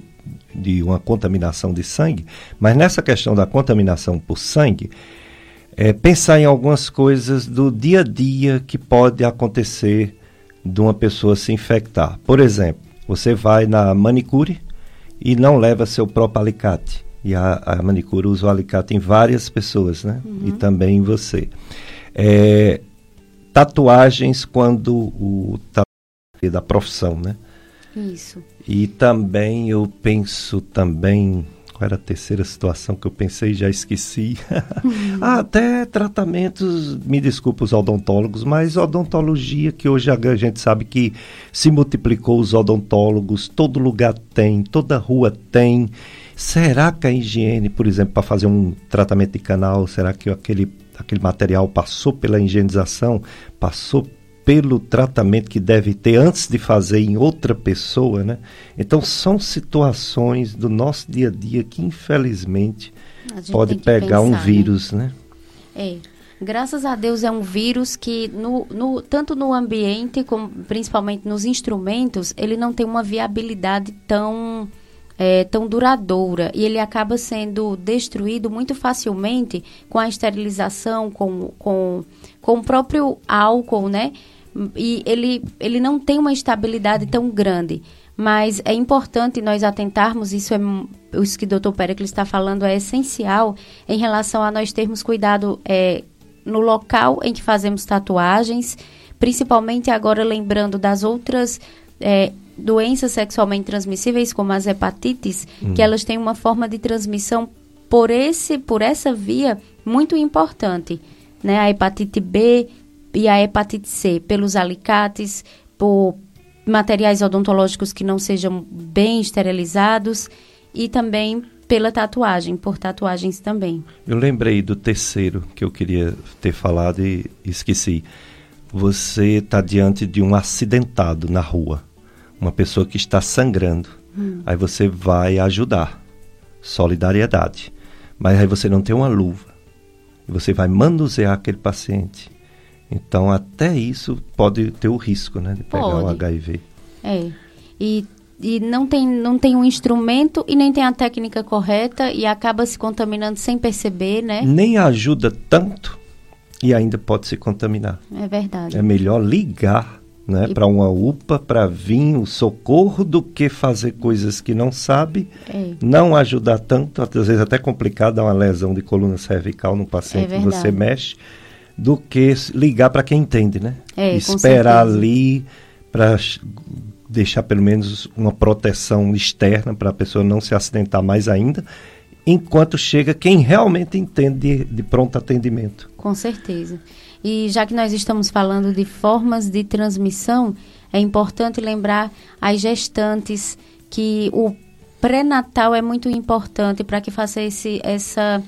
Speaker 1: de uma contaminação de sangue, mas nessa questão da contaminação por sangue, é, pensar em algumas coisas do dia a dia que pode acontecer de uma pessoa se infectar. Por exemplo, você vai na manicure e não leva seu próprio alicate. E a, a manicure usa o alicate em várias pessoas, né? Uhum. E também em você. É, tatuagens quando o da profissão, né?
Speaker 2: Isso.
Speaker 1: E também eu penso também qual era a terceira situação que eu pensei já esqueci. Uhum. até tratamentos, me desculpa os odontólogos, mas odontologia que hoje a gente sabe que se multiplicou os odontólogos, todo lugar tem, toda rua tem. Será que a higiene, por exemplo, para fazer um tratamento de canal, será que aquele, aquele material passou pela higienização, passou pelo tratamento que deve ter antes de fazer em outra pessoa, né? Então são situações do nosso dia a dia que infelizmente pode pegar pensar, um né? vírus, né?
Speaker 2: né? É. Graças a Deus é um vírus que no, no, tanto no ambiente como principalmente nos instrumentos ele não tem uma viabilidade tão é, tão duradoura e ele acaba sendo destruído muito facilmente com a esterilização, com, com, com o próprio álcool, né? E ele, ele não tem uma estabilidade tão grande. Mas é importante nós atentarmos, isso é isso que o doutor Pericles está falando é essencial em relação a nós termos cuidado é, no local em que fazemos tatuagens, principalmente agora lembrando das outras é, doenças sexualmente transmissíveis, como as hepatites, hum. que elas têm uma forma de transmissão por esse por essa via muito importante, né? A hepatite B e a hepatite C pelos alicates, por materiais odontológicos que não sejam bem esterilizados e também pela tatuagem, por tatuagens também.
Speaker 1: Eu lembrei do terceiro que eu queria ter falado e esqueci. Você está diante de um acidentado na rua, uma pessoa que está sangrando. Hum. Aí você vai ajudar. Solidariedade. Mas aí você não tem uma luva. Você vai manusear aquele paciente então, até isso pode ter o risco, né, de pegar pode. o HIV.
Speaker 2: É. E, e não, tem, não tem um instrumento e nem tem a técnica correta e acaba se contaminando sem perceber, né?
Speaker 1: Nem ajuda tanto e ainda pode se contaminar.
Speaker 2: É verdade.
Speaker 1: É melhor ligar né, e... para uma UPA para vir o socorro do que fazer coisas que não sabe, é. não ajudar tanto, às vezes até complicado dar uma lesão de coluna cervical no paciente é que você mexe do que ligar para quem entende, né? É, Esperar ali para deixar pelo menos uma proteção externa para a pessoa não se acidentar mais ainda, enquanto chega quem realmente entende de, de pronto atendimento.
Speaker 2: Com certeza. E já que nós estamos falando de formas de transmissão, é importante lembrar as gestantes que o pré-natal é muito importante para que faça esse, essa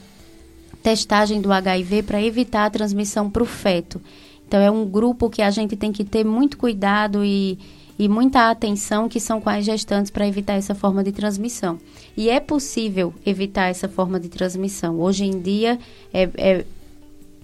Speaker 2: testagem do HIV para evitar a transmissão para o feto. Então, é um grupo que a gente tem que ter muito cuidado e, e muita atenção, que são as gestantes, para evitar essa forma de transmissão. E é possível evitar essa forma de transmissão. Hoje em dia, é, é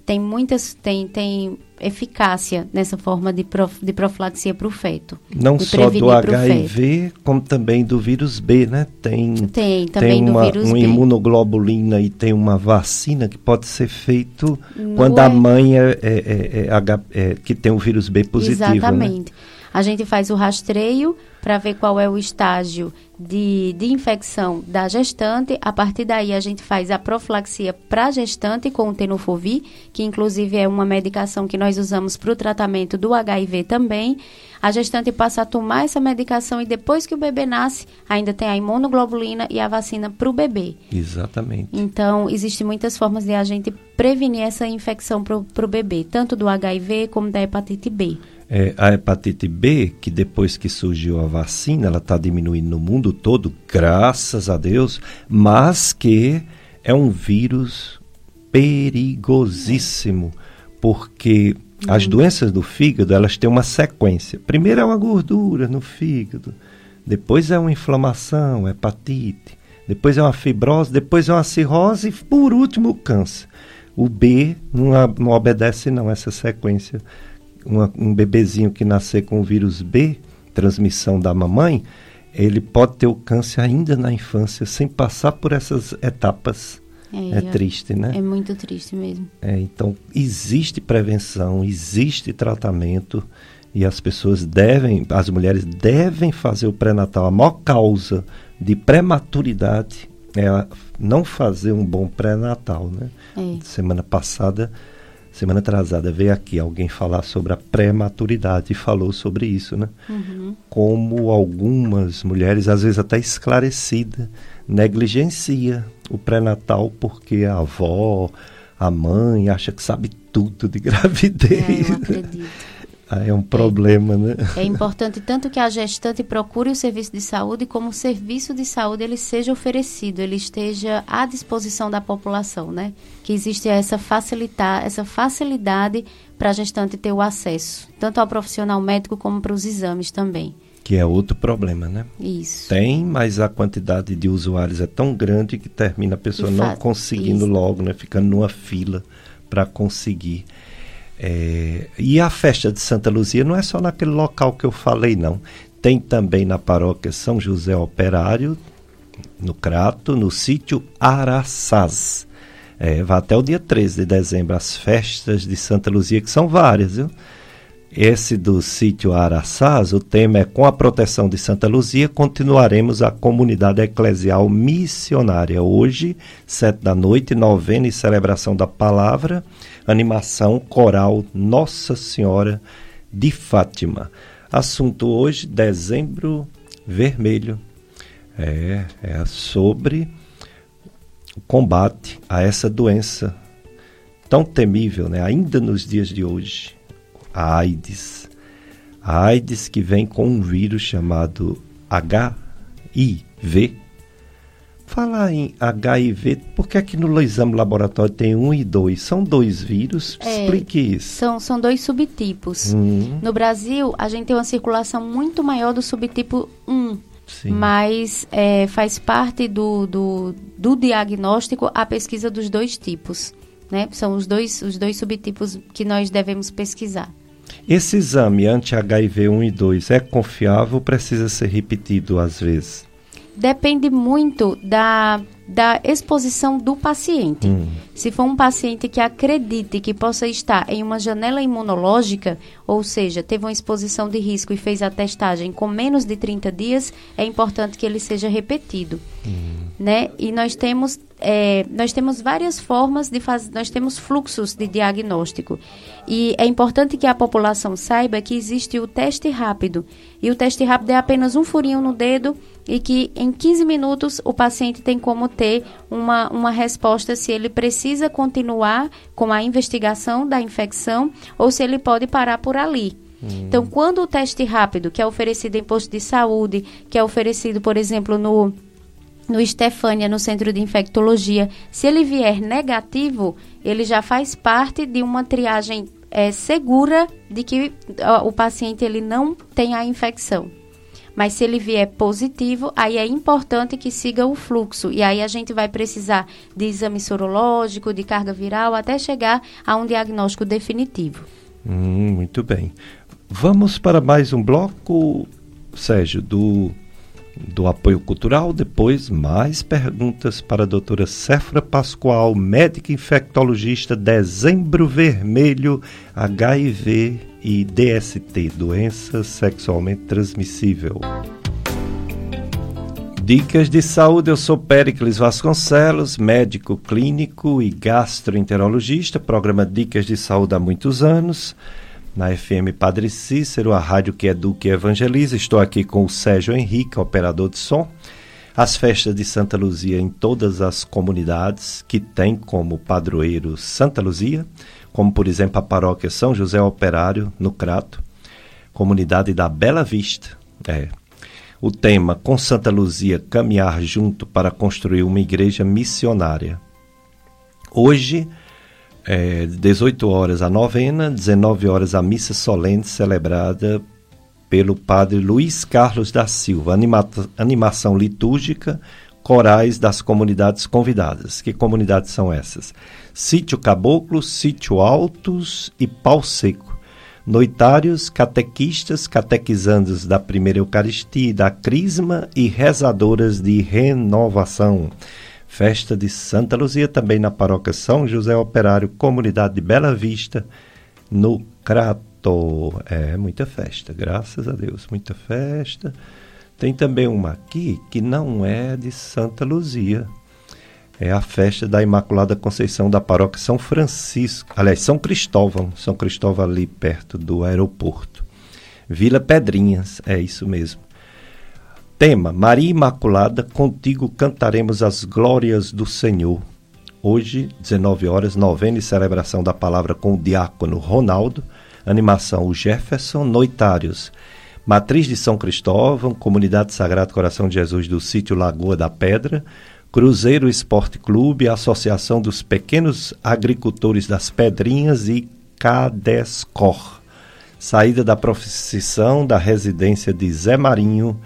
Speaker 2: tem muitas tem, tem eficácia nessa forma de, prof, de profilaxia para o feto.
Speaker 1: Não só do HIV, como também do vírus B, né? Tem,
Speaker 2: tem também tem uma, do vírus
Speaker 1: uma
Speaker 2: B.
Speaker 1: imunoglobulina e tem uma vacina que pode ser feito no quando a mãe é, é, é, é, que tem o vírus B positivo.
Speaker 2: Né? Exatamente. Né? A gente faz o rastreio para ver qual é o estágio de, de infecção da gestante. A partir daí, a gente faz a profilaxia para a gestante com o tenofovir, que inclusive é uma medicação que nós usamos para o tratamento do HIV também. A gestante passa a tomar essa medicação e depois que o bebê nasce, ainda tem a imunoglobulina e a vacina para o bebê.
Speaker 1: Exatamente.
Speaker 2: Então, existem muitas formas de a gente prevenir essa infecção para o bebê, tanto do HIV como da hepatite B.
Speaker 1: É, a hepatite B, que depois que surgiu a vacina, ela está diminuindo no mundo todo, graças a Deus, mas que é um vírus perigosíssimo, porque uhum. as doenças do fígado, elas têm uma sequência. Primeiro é uma gordura no fígado, depois é uma inflamação, hepatite, depois é uma fibrose, depois é uma cirrose e por último o câncer. O B não, não obedece não essa sequência. Uma, um bebezinho que nascer com o vírus B, transmissão da mamãe, ele pode ter o câncer ainda na infância, sem passar por essas etapas. É, é triste, né?
Speaker 2: É muito triste mesmo.
Speaker 1: É, então, existe prevenção, existe tratamento e as pessoas devem, as mulheres devem fazer o pré-natal. A maior causa de prematuridade é não fazer um bom pré-natal, né? É. Semana passada, semana atrasada, veio aqui alguém falar sobre a prematuridade e falou sobre isso, né? Uhum. Como algumas mulheres, às vezes até esclarecida, negligencia o pré-natal porque a avó, a mãe acha que sabe tudo de gravidez.
Speaker 2: É, eu acredito.
Speaker 1: É um problema, é, né?
Speaker 2: É importante tanto que a gestante procure o serviço de saúde, como o serviço de saúde ele seja oferecido, ele esteja à disposição da população, né? Que existe essa facilitar, essa facilidade para a gestante ter o acesso, tanto ao profissional médico como para os exames também.
Speaker 1: Que é outro problema, né?
Speaker 2: Isso.
Speaker 1: Tem, mas a quantidade de usuários é tão grande que termina a pessoa não conseguindo isso. logo, né? Ficando numa fila para conseguir. É, e a festa de Santa Luzia não é só naquele local que eu falei, não. Tem também na paróquia São José Operário, no Crato, no sítio Araçás. É, vai até o dia 13 de dezembro as festas de Santa Luzia, que são várias, viu? Esse do sítio Araçás, o tema é Com a proteção de Santa Luzia, continuaremos a comunidade eclesial missionária. Hoje, sete da noite, novena e celebração da palavra animação coral Nossa Senhora de Fátima. Assunto hoje, dezembro vermelho. É, é sobre o combate a essa doença tão temível, né? ainda nos dias de hoje, a AIDS. A AIDS que vem com um vírus chamado HIV, Falar em HIV, por que aqui no exame laboratório tem um e dois? São dois vírus? É, Explique isso.
Speaker 2: São, são dois subtipos. Hum. No Brasil, a gente tem uma circulação muito maior do subtipo 1. Sim. Mas é, faz parte do, do, do diagnóstico a pesquisa dos dois tipos. Né? São os dois, os dois subtipos que nós devemos pesquisar.
Speaker 1: Esse exame anti-HIV 1 e 2 é confiável ou precisa ser repetido às vezes?
Speaker 2: Depende muito da, da exposição do paciente. Hum. Se for um paciente que acredite que possa estar em uma janela imunológica, ou seja, teve uma exposição de risco e fez a testagem com menos de 30 dias, é importante que ele seja repetido. Hum. Né? E nós temos, é, nós temos várias formas de fazer, nós temos fluxos de diagnóstico. E é importante que a população saiba que existe o teste rápido. E o teste rápido é apenas um furinho no dedo e que em 15 minutos o paciente tem como ter uma, uma resposta se ele precisa continuar com a investigação da infecção ou se ele pode parar por ali. Hum. Então, quando o teste rápido, que é oferecido em posto de saúde, que é oferecido, por exemplo, no no Estefânia, no Centro de Infectologia, se ele vier negativo, ele já faz parte de uma triagem é, segura de que o paciente ele não tem a infecção. Mas se ele vier positivo, aí é importante que siga o fluxo. E aí a gente vai precisar de exame sorológico, de carga viral, até chegar a um diagnóstico definitivo.
Speaker 1: Hum, muito bem. Vamos para mais um bloco, Sérgio, do do apoio cultural. Depois, mais perguntas para a doutora Cefra Pascoal, médica infectologista, dezembro vermelho, HIV e DST, doença sexualmente transmissível. Dicas de saúde, eu sou Péricles Vasconcelos, médico clínico e gastroenterologista, programa Dicas de Saúde há muitos anos na FM Padre Cícero, a rádio que educa e evangeliza. Estou aqui com o Sérgio Henrique, operador de som. As festas de Santa Luzia em todas as comunidades que tem como padroeiro Santa Luzia, como por exemplo a paróquia São José Operário, no Crato, comunidade da Bela Vista. É. O tema Com Santa Luzia caminhar junto para construir uma igreja missionária. Hoje, é, 18 horas a novena, 19 horas a missa solene celebrada pelo padre Luiz Carlos da Silva. Anima, animação litúrgica corais das comunidades convidadas. Que comunidades são essas? Sítio Caboclo, Sítio Altos e Pau Seco. Noitários, catequistas, catequizandos da primeira Eucaristia e da Crisma e rezadoras de renovação. Festa de Santa Luzia, também na paróquia São José Operário, comunidade de Bela Vista, no Crato. É, muita festa, graças a Deus, muita festa. Tem também uma aqui que não é de Santa Luzia. É a festa da Imaculada Conceição da Paróquia São Francisco, aliás, São Cristóvão, São Cristóvão ali perto do aeroporto. Vila Pedrinhas, é isso mesmo. Tema: Maria Imaculada, contigo cantaremos as glórias do Senhor. Hoje, 19 horas, novena e celebração da palavra com o diácono Ronaldo, animação o Jefferson, noitários Matriz de São Cristóvão, Comunidade Sagrado Coração de Jesus do Sítio Lagoa da Pedra, Cruzeiro Esporte Clube, Associação dos Pequenos Agricultores das Pedrinhas e Cadescor. Saída da procissão da residência de Zé Marinho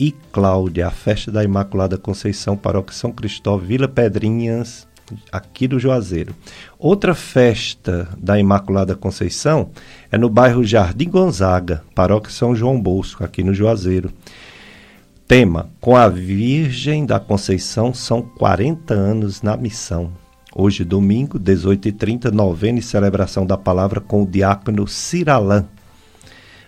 Speaker 1: e Cláudia, a festa da Imaculada Conceição, Paróquia São Cristóvão, Vila Pedrinhas, aqui do Juazeiro. Outra festa da Imaculada Conceição é no bairro Jardim Gonzaga, paróquia São João Bosco, aqui no Juazeiro. Tema: Com a Virgem da Conceição são 40 anos na missão. Hoje, domingo, 18h30, novena e celebração da palavra com o diácono Ciralã.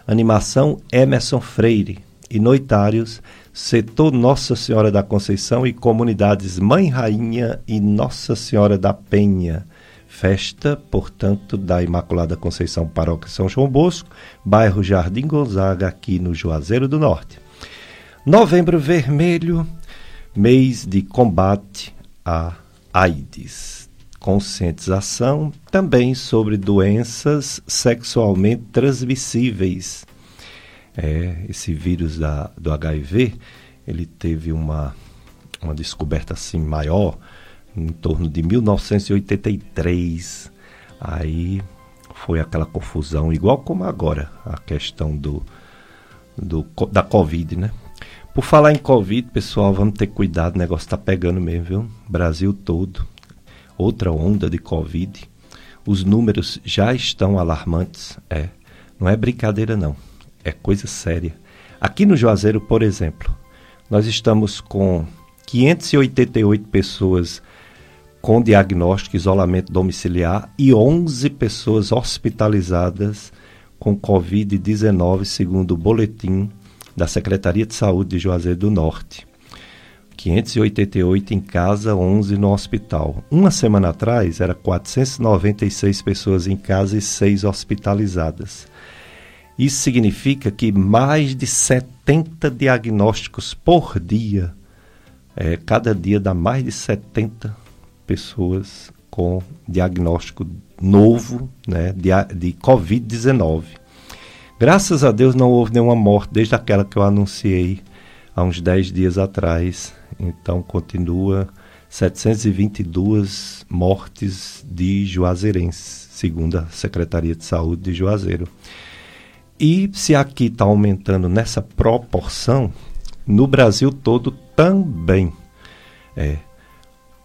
Speaker 1: Animação Emerson Freire. E noitários setor Nossa Senhora da Conceição e comunidades Mãe Rainha e Nossa Senhora da Penha. Festa, portanto, da Imaculada Conceição Paróquia São João Bosco, bairro Jardim Gonzaga, aqui no Juazeiro do Norte. Novembro Vermelho, mês de combate à AIDS. Conscientização também sobre doenças sexualmente transmissíveis é, esse vírus da, do HIV, ele teve uma, uma descoberta assim maior em torno de 1983. Aí foi aquela confusão, igual como agora, a questão do, do da Covid, né? Por falar em Covid, pessoal, vamos ter cuidado, o negócio está pegando mesmo, viu? Brasil todo. Outra onda de Covid. Os números já estão alarmantes. É, não é brincadeira não é coisa séria. Aqui no Juazeiro, por exemplo, nós estamos com 588 pessoas com diagnóstico isolamento domiciliar e 11 pessoas hospitalizadas com Covid-19, segundo o boletim da Secretaria de Saúde de Juazeiro do Norte. 588 em casa, 11 no hospital. Uma semana atrás, era 496 pessoas em casa e 6 hospitalizadas. Isso significa que mais de 70 diagnósticos por dia, é, cada dia dá mais de 70 pessoas com diagnóstico novo né, de, de Covid-19. Graças a Deus não houve nenhuma morte desde aquela que eu anunciei há uns 10 dias atrás. Então continua 722 mortes de juazeirenses, segundo a Secretaria de Saúde de Juazeiro. E se aqui está aumentando nessa proporção, no Brasil todo também. É.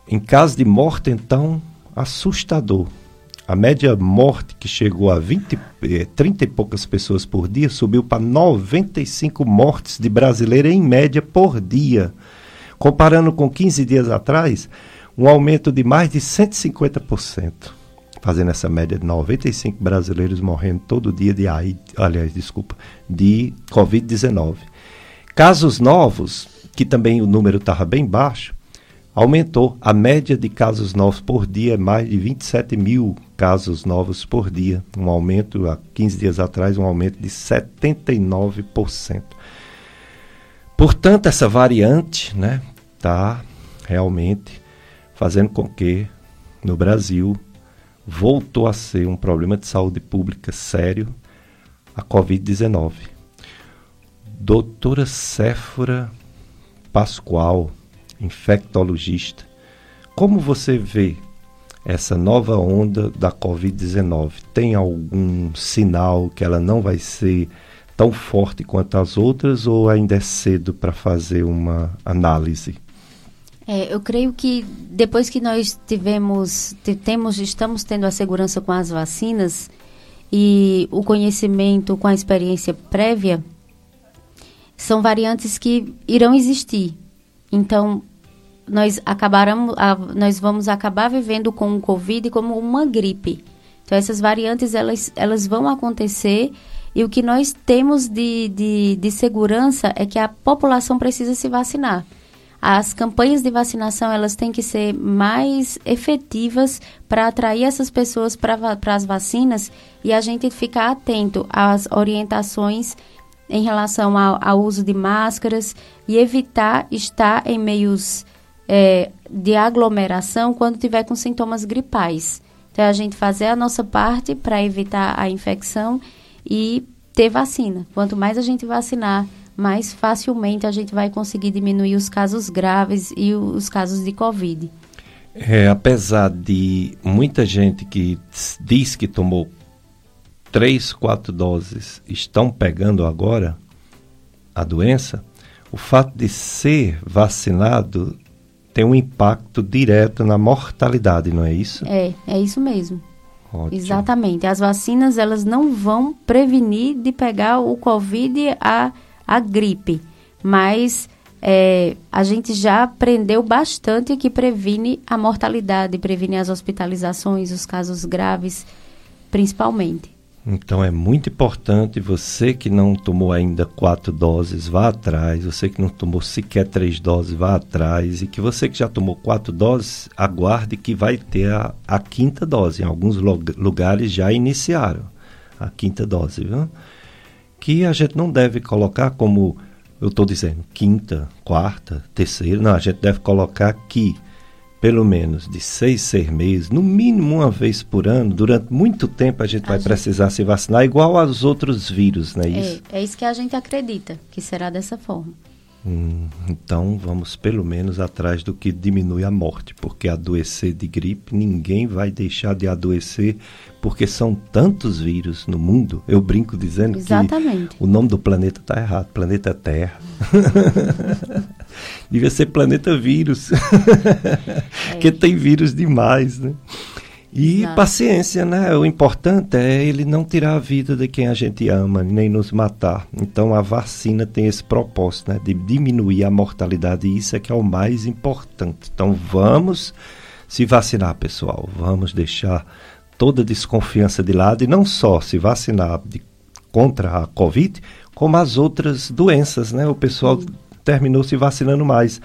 Speaker 1: Em caso de morte, então, assustador. A média morte que chegou a 20, 30 eh, e poucas pessoas por dia subiu para 95 mortes de brasileiro em média por dia. Comparando com 15 dias atrás, um aumento de mais de 150% fazendo essa média de 95 brasileiros morrendo todo dia de aliás, desculpa, de Covid-19. Casos novos, que também o número estava bem baixo, aumentou. A média de casos novos por dia é mais de 27 mil casos novos por dia. Um aumento, há 15 dias atrás, um aumento de 79%. Portanto, essa variante está né, tá realmente fazendo com que no Brasil voltou a ser um problema de saúde pública sério a Covid-19. Doutora Séfora Pascoal, infectologista, como você vê essa nova onda da Covid-19? Tem algum sinal que ela não vai ser tão forte quanto as outras ou ainda é cedo para fazer uma análise?
Speaker 2: É, eu creio que depois que nós tivemos, temos, estamos tendo a segurança com as vacinas e o conhecimento com a experiência prévia, são variantes que irão existir. Então, nós acabaremos, nós vamos acabar vivendo com o Covid como uma gripe. Então, essas variantes, elas, elas vão acontecer e o que nós temos de, de, de segurança é que a população precisa se vacinar. As campanhas de vacinação, elas têm que ser mais efetivas para atrair essas pessoas para as vacinas e a gente ficar atento às orientações em relação ao, ao uso de máscaras e evitar estar em meios é, de aglomeração quando tiver com sintomas gripais. Então, a gente fazer a nossa parte para evitar a infecção e ter vacina. Quanto mais a gente vacinar, mais facilmente a gente vai conseguir diminuir os casos graves e os casos de Covid.
Speaker 1: É, apesar de muita gente que diz que tomou três, quatro doses estão pegando agora a doença, o fato de ser vacinado tem um impacto direto na mortalidade, não é isso?
Speaker 2: É, é isso mesmo. Ótimo. Exatamente. As vacinas elas não vão prevenir de pegar o Covid a, a gripe, mas é, a gente já aprendeu bastante que previne a mortalidade, previne as hospitalizações, os casos graves, principalmente.
Speaker 1: Então é muito importante você que não tomou ainda quatro doses, vá atrás. Você que não tomou sequer três doses, vá atrás. E que você que já tomou quatro doses, aguarde que vai ter a, a quinta dose. Em alguns lugares já iniciaram a quinta dose, viu? Que a gente não deve colocar como eu estou dizendo, quinta, quarta, terceira. Não, a gente deve colocar que pelo menos de seis, seis meses, no mínimo uma vez por ano, durante muito tempo a gente a vai gente... precisar se vacinar, igual aos outros vírus, não é, é isso?
Speaker 2: É isso que a gente acredita, que será dessa forma.
Speaker 1: Hum, então vamos pelo menos atrás do que diminui a morte, porque adoecer de gripe ninguém vai deixar de adoecer, porque são tantos vírus no mundo. Eu brinco dizendo Exatamente. que o nome do planeta está errado, planeta Terra. Devia ser planeta vírus, é. porque tem vírus demais, né? E Exato. paciência, né? O importante é ele não tirar a vida de quem a gente ama, nem nos matar. Então a vacina tem esse propósito, né? De diminuir a mortalidade, e isso é que é o mais importante. Então vamos se vacinar, pessoal. Vamos deixar toda desconfiança de lado e não só se vacinar de, contra a Covid, como as outras doenças, né? O pessoal terminou se vacinando mais.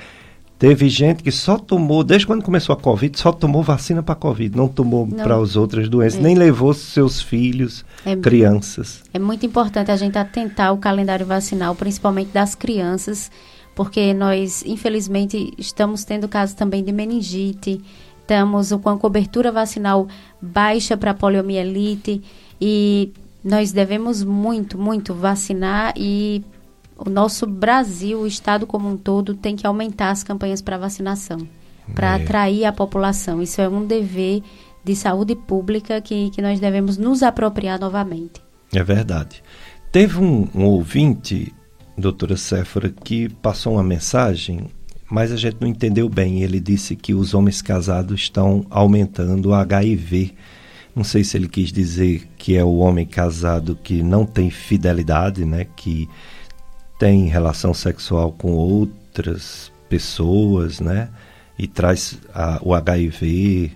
Speaker 1: Teve gente que só tomou, desde quando começou a Covid, só tomou vacina para Covid, não tomou para as outras doenças, é. nem levou seus filhos, é, crianças.
Speaker 2: É muito importante a gente atentar o calendário vacinal, principalmente das crianças, porque nós, infelizmente, estamos tendo casos também de meningite, estamos com a cobertura vacinal baixa para poliomielite e nós devemos muito, muito vacinar e o nosso Brasil, o Estado como um todo, tem que aumentar as campanhas para vacinação, para é. atrair a população. Isso é um dever de saúde pública que, que nós devemos nos apropriar novamente.
Speaker 1: É verdade. Teve um, um ouvinte, doutora Séfora, que passou uma mensagem, mas a gente não entendeu bem. Ele disse que os homens casados estão aumentando o HIV. Não sei se ele quis dizer que é o homem casado que não tem fidelidade, né? Que tem relação sexual com outras pessoas, né? E traz a, o HIV.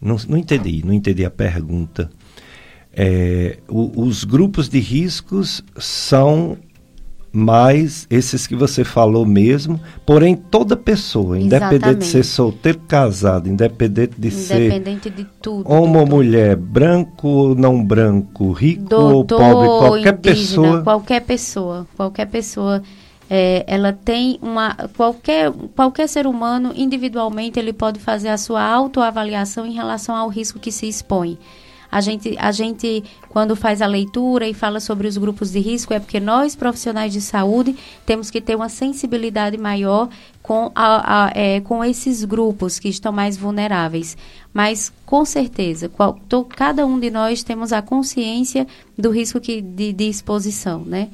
Speaker 1: Não, não entendi, não entendi a pergunta. É, o, os grupos de riscos são mais esses que você falou mesmo, porém toda pessoa, Exatamente. independente de ser solteiro, casado, independente de
Speaker 2: independente ser de tudo,
Speaker 1: homem ou mulher, branco ou não branco, rico Doutor, ou pobre, qualquer indígena, pessoa,
Speaker 2: qualquer pessoa, qualquer pessoa, é, ela tem uma qualquer qualquer ser humano individualmente ele pode fazer a sua autoavaliação em relação ao risco que se expõe. A gente, a gente, quando faz a leitura e fala sobre os grupos de risco, é porque nós, profissionais de saúde, temos que ter uma sensibilidade maior com, a, a é, com esses grupos que estão mais vulneráveis. Mas, com certeza, qual, to, cada um de nós temos a consciência do risco que, de, de exposição, né?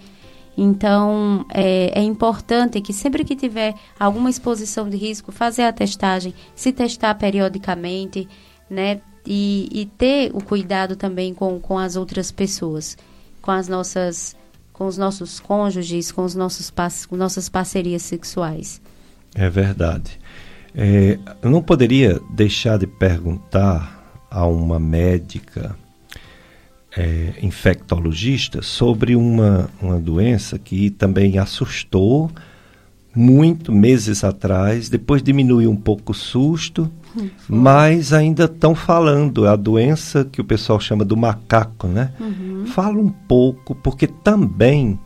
Speaker 2: Então, é, é, importante que sempre que tiver alguma exposição de risco, fazer a testagem, se testar periodicamente, né? E, e ter o cuidado também com, com as outras pessoas, com as nossas, com os nossos cônjuges, com os nossos com nossas parcerias sexuais.
Speaker 1: É verdade. É, eu não poderia deixar de perguntar a uma médica é, infectologista sobre uma, uma doença que também assustou muito meses atrás, depois diminuiu um pouco o susto, hum, mas ainda estão falando, é a doença que o pessoal chama do macaco, né? Uhum. Fala um pouco, porque também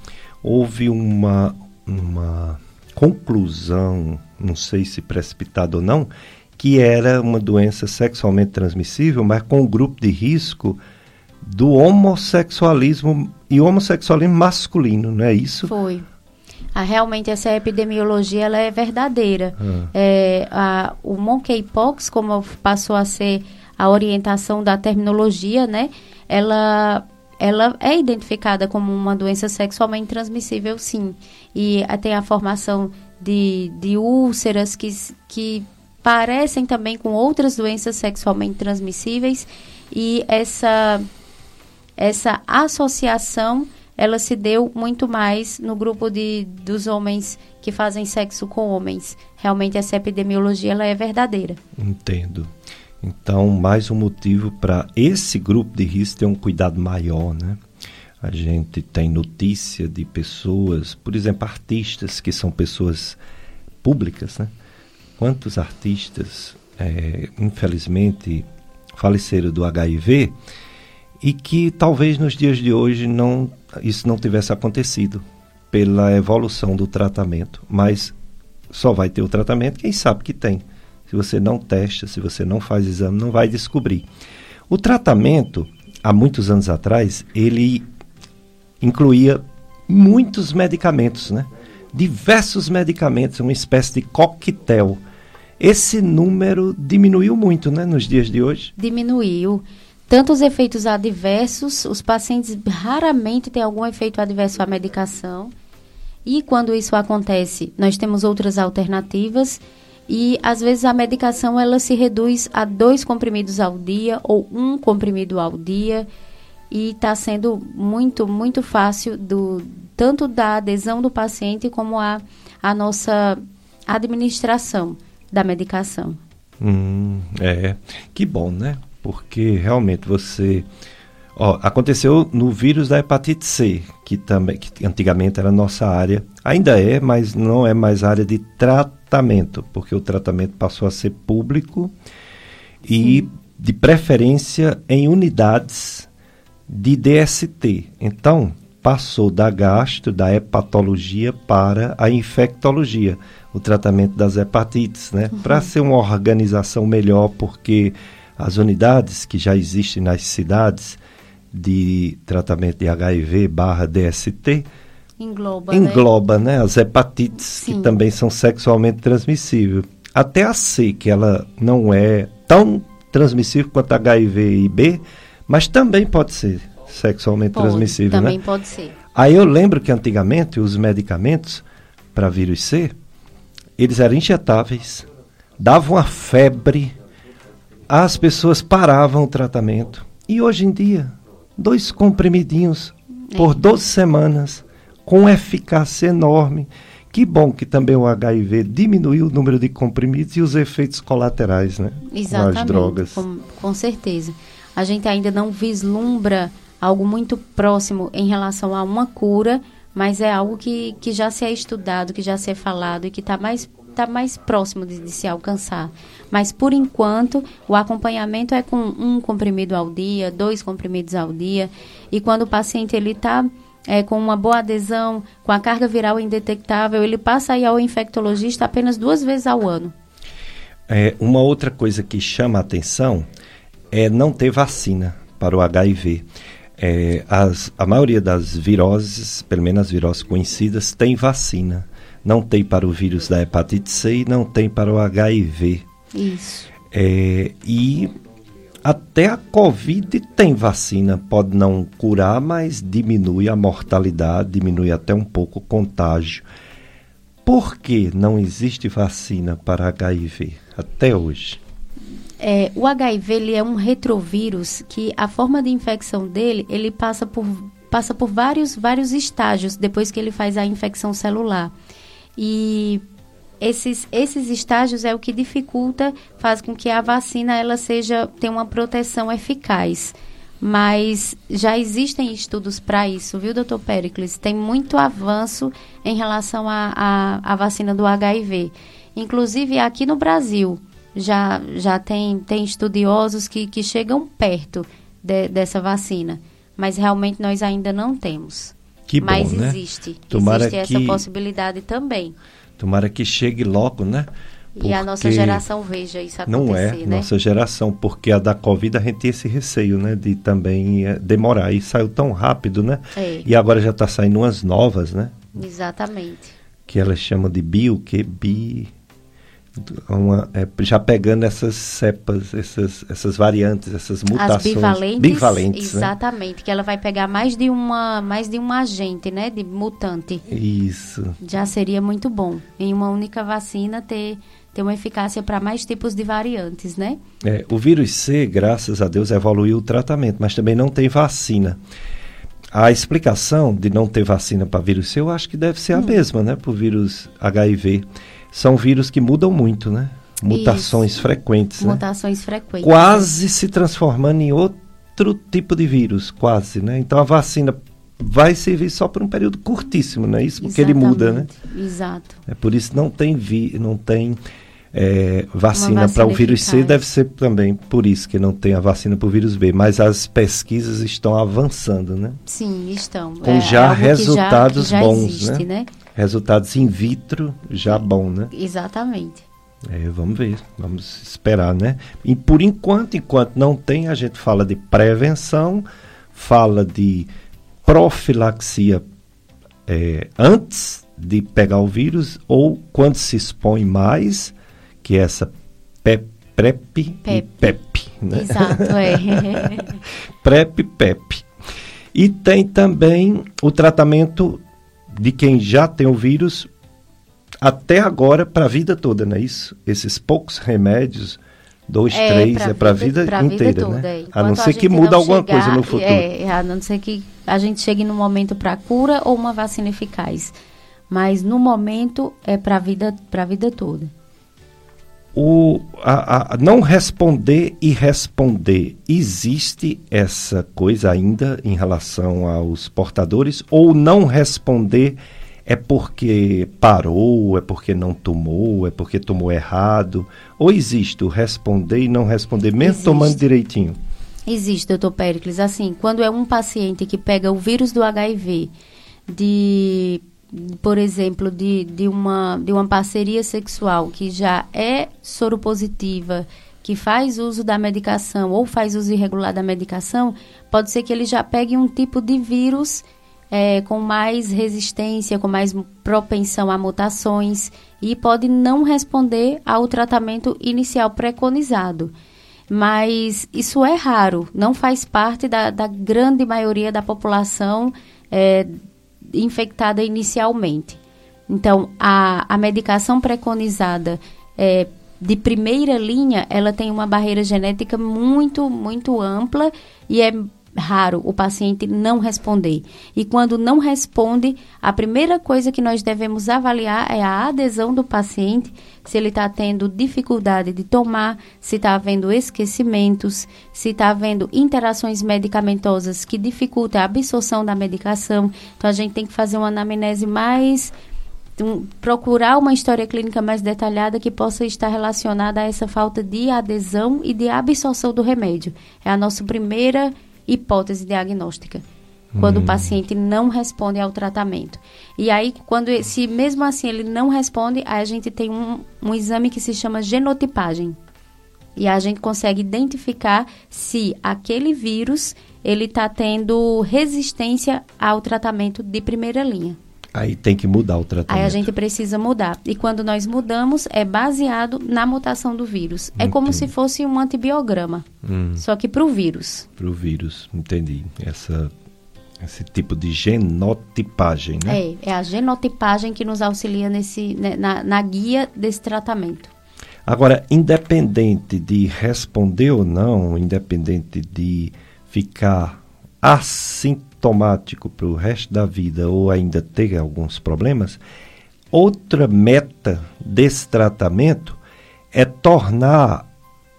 Speaker 1: houve uma, uma conclusão, não sei se precipitada ou não, que era uma doença sexualmente transmissível, mas com um grupo de risco do homossexualismo e homossexualismo masculino, não é isso?
Speaker 2: Foi. Ah, realmente essa epidemiologia ela é verdadeira. Ah. É, a, o monkeypox, como passou a ser a orientação da terminologia, né? Ela, ela é identificada como uma doença sexualmente transmissível, sim. E a, tem a formação de, de úlceras que, que parecem também com outras doenças sexualmente transmissíveis. E essa essa associação ela se deu muito mais no grupo de, dos homens que fazem sexo com homens. Realmente essa epidemiologia ela é verdadeira.
Speaker 1: Entendo. Então, mais um motivo para esse grupo de risco ter um cuidado maior, né? A gente tem notícia de pessoas, por exemplo, artistas que são pessoas públicas, né? Quantos artistas, é, infelizmente, faleceram do HIV e que talvez nos dias de hoje não isso não tivesse acontecido pela evolução do tratamento, mas só vai ter o tratamento quem sabe que tem. Se você não testa, se você não faz exame, não vai descobrir. O tratamento, há muitos anos atrás, ele incluía muitos medicamentos, né? Diversos medicamentos, uma espécie de coquetel. Esse número diminuiu muito, né, nos dias de hoje?
Speaker 2: Diminuiu. Tanto os efeitos adversos, os pacientes raramente têm algum efeito adverso à medicação. E quando isso acontece, nós temos outras alternativas e às vezes a medicação ela se reduz a dois comprimidos ao dia ou um comprimido ao dia e está sendo muito muito fácil do tanto da adesão do paciente como a, a nossa administração da medicação.
Speaker 1: Hum, é, que bom, né? Porque realmente você ó, aconteceu no vírus da hepatite C, que também que antigamente era nossa área, ainda é, mas não é mais área de tratamento, porque o tratamento passou a ser público e Sim. de preferência em unidades de DST. Então, passou da gastro, da hepatologia para a infectologia, o tratamento das hepatites, né? Uhum. Para ser uma organização melhor, porque as unidades que já existem nas cidades de tratamento de HIV barra DST engloba, engloba né? né? as hepatites Sim. que também são sexualmente transmissíveis. Até a C, que ela não é tão transmissível quanto a HIV e B, mas também pode ser sexualmente pode, transmissível,
Speaker 2: também
Speaker 1: né?
Speaker 2: pode ser.
Speaker 1: Aí eu lembro que antigamente os medicamentos para vírus C, eles eram injetáveis, davam a febre, as pessoas paravam o tratamento. E hoje em dia, dois comprimidinhos é. por 12 semanas, com eficácia enorme. Que bom que também o HIV diminuiu o número de comprimidos e os efeitos colaterais, né?
Speaker 2: Exatamente. Com as drogas. Com, com certeza. A gente ainda não vislumbra algo muito próximo em relação a uma cura, mas é algo que, que já se é estudado, que já se é falado e que está mais está mais próximo de, de, se alcançar. Mas, por enquanto, o acompanhamento é com um comprimido ao dia, dois comprimidos ao dia. E quando o paciente está é, com uma boa adesão, com a carga viral indetectável, ele passa aí ao infectologista apenas duas vezes ao ano.
Speaker 1: É, uma outra coisa que chama a atenção é não ter vacina para o HIV. É, as, a maioria das viroses, pelo menos as viroses conhecidas, tem vacina não tem para o vírus da hepatite C e não tem para o HIV.
Speaker 2: Isso.
Speaker 1: É, e até a Covid tem vacina, pode não curar, mas diminui a mortalidade, diminui até um pouco o contágio. Por que não existe vacina para HIV até hoje?
Speaker 2: É, o HIV ele é um retrovírus que a forma de infecção dele ele passa por, passa por vários, vários estágios depois que ele faz a infecção celular. E esses, esses estágios é o que dificulta, faz com que a vacina ela seja tenha uma proteção eficaz. Mas já existem estudos para isso, viu, doutor Pericles? Tem muito avanço em relação à vacina do HIV. Inclusive aqui no Brasil, já, já tem, tem estudiosos que, que chegam perto de, dessa vacina. Mas realmente nós ainda não temos.
Speaker 1: Que bom,
Speaker 2: Mas
Speaker 1: né?
Speaker 2: existe.
Speaker 1: Tomara
Speaker 2: existe
Speaker 1: que...
Speaker 2: essa possibilidade também.
Speaker 1: Tomara que chegue logo, né?
Speaker 2: Porque e a nossa geração veja isso acontecer,
Speaker 1: Não é,
Speaker 2: né?
Speaker 1: nossa geração, porque a da Covid a gente tinha esse receio, né? De também é, demorar. E saiu tão rápido, né?
Speaker 2: É.
Speaker 1: E agora já está saindo umas novas, né?
Speaker 2: Exatamente.
Speaker 1: Que elas chamam de bio, que bi uma, é, já pegando essas cepas, essas, essas variantes, essas mutações.
Speaker 2: As bivalentes,
Speaker 1: bivalentes
Speaker 2: né? exatamente, né? que ela vai pegar mais de uma, mais de um agente, né, de mutante.
Speaker 1: Isso.
Speaker 2: Já seria muito bom em uma única vacina ter ter uma eficácia para mais tipos de variantes, né?
Speaker 1: É, o vírus C, graças a Deus, evoluiu o tratamento, mas também não tem vacina. A explicação de não ter vacina para vírus C, eu acho que deve ser hum. a mesma, né, para o vírus HIV são vírus que mudam muito, né? Mutações
Speaker 2: Isso.
Speaker 1: frequentes. Né?
Speaker 2: Mutações né? frequentes.
Speaker 1: Quase se transformando em outro tipo de vírus, quase, né? Então a vacina vai servir só por um período curtíssimo, não é isso? Porque
Speaker 2: Exatamente.
Speaker 1: ele muda, né?
Speaker 2: Exato.
Speaker 1: É por isso não tem vi, não tem é, vacina, vacina para o vírus C, deve ser também por isso que não tem a vacina para o vírus B. Mas as pesquisas estão avançando, né?
Speaker 2: Sim, estão.
Speaker 1: Com é, já resultados
Speaker 2: que já, já
Speaker 1: bons,
Speaker 2: existe,
Speaker 1: né?
Speaker 2: né?
Speaker 1: Resultados in vitro já bom, né?
Speaker 2: Exatamente.
Speaker 1: É, vamos ver, vamos esperar, né? E por enquanto, enquanto não tem, a gente fala de prevenção, fala de profilaxia é, antes de pegar o vírus ou quando se expõe mais, que é essa PEP, PrEP
Speaker 2: PEP.
Speaker 1: e PEP. Né?
Speaker 2: Exato, é.
Speaker 1: PrEP, PEP. E tem também o tratamento de quem já tem o vírus até agora para a vida toda, não é isso? Esses poucos remédios, dois,
Speaker 2: é,
Speaker 1: três,
Speaker 2: pra
Speaker 1: é para a vida,
Speaker 2: vida
Speaker 1: inteira,
Speaker 2: vida toda,
Speaker 1: né?
Speaker 2: é.
Speaker 1: A não ser
Speaker 2: a
Speaker 1: que muda alguma
Speaker 2: chegar,
Speaker 1: coisa no futuro.
Speaker 2: É, a não ser que a gente chegue no momento para cura ou uma vacina eficaz. Mas no momento é para a vida, a vida toda.
Speaker 1: O, a, a, não responder e responder, existe essa coisa ainda em relação aos portadores? Ou não responder é porque parou, é porque não tomou, é porque tomou errado? Ou existe o responder e não responder, mesmo
Speaker 2: Existe.
Speaker 1: tomando direitinho?
Speaker 2: Existe, doutor Pericles. Assim, quando é um paciente que pega o vírus do HIV de por exemplo, de, de, uma, de uma parceria sexual que já é soropositiva, que faz uso da medicação ou faz uso irregular da medicação, pode ser que ele já pegue um tipo de vírus é, com mais resistência, com mais propensão a mutações e pode não responder ao tratamento inicial preconizado. Mas isso é raro, não faz parte da, da grande maioria da população é, infectada inicialmente. Então, a, a medicação preconizada é, de primeira linha, ela tem uma barreira genética muito, muito ampla e é raro o paciente não responder. E quando não responde, a primeira coisa que nós devemos avaliar é a adesão do paciente, se ele está tendo dificuldade de tomar, se está havendo esquecimentos, se está havendo interações medicamentosas que dificultam a absorção da medicação. Então a gente tem que fazer uma anamnese mais um, procurar uma história clínica mais detalhada que possa estar relacionada a essa falta de adesão e de absorção do remédio. É a nossa primeira hipótese diagnóstica. Quando hum. o paciente não responde ao tratamento. E aí, quando se mesmo assim ele não responde, aí a gente tem um, um exame que se chama genotipagem. E a gente consegue identificar se aquele vírus ele está tendo resistência ao tratamento de primeira linha.
Speaker 1: Aí tem que mudar o tratamento.
Speaker 2: Aí a gente precisa mudar. E quando nós mudamos, é baseado na mutação do vírus. É como se fosse um antibiograma, hum. só que para o vírus.
Speaker 1: Para o vírus, entendi. Essa, esse tipo de genotipagem, né?
Speaker 2: É, é a genotipagem que nos auxilia nesse, né, na, na guia desse tratamento.
Speaker 1: Agora, independente de responder ou não, independente de ficar assintomático para o resto da vida ou ainda ter alguns problemas, outra meta desse tratamento é tornar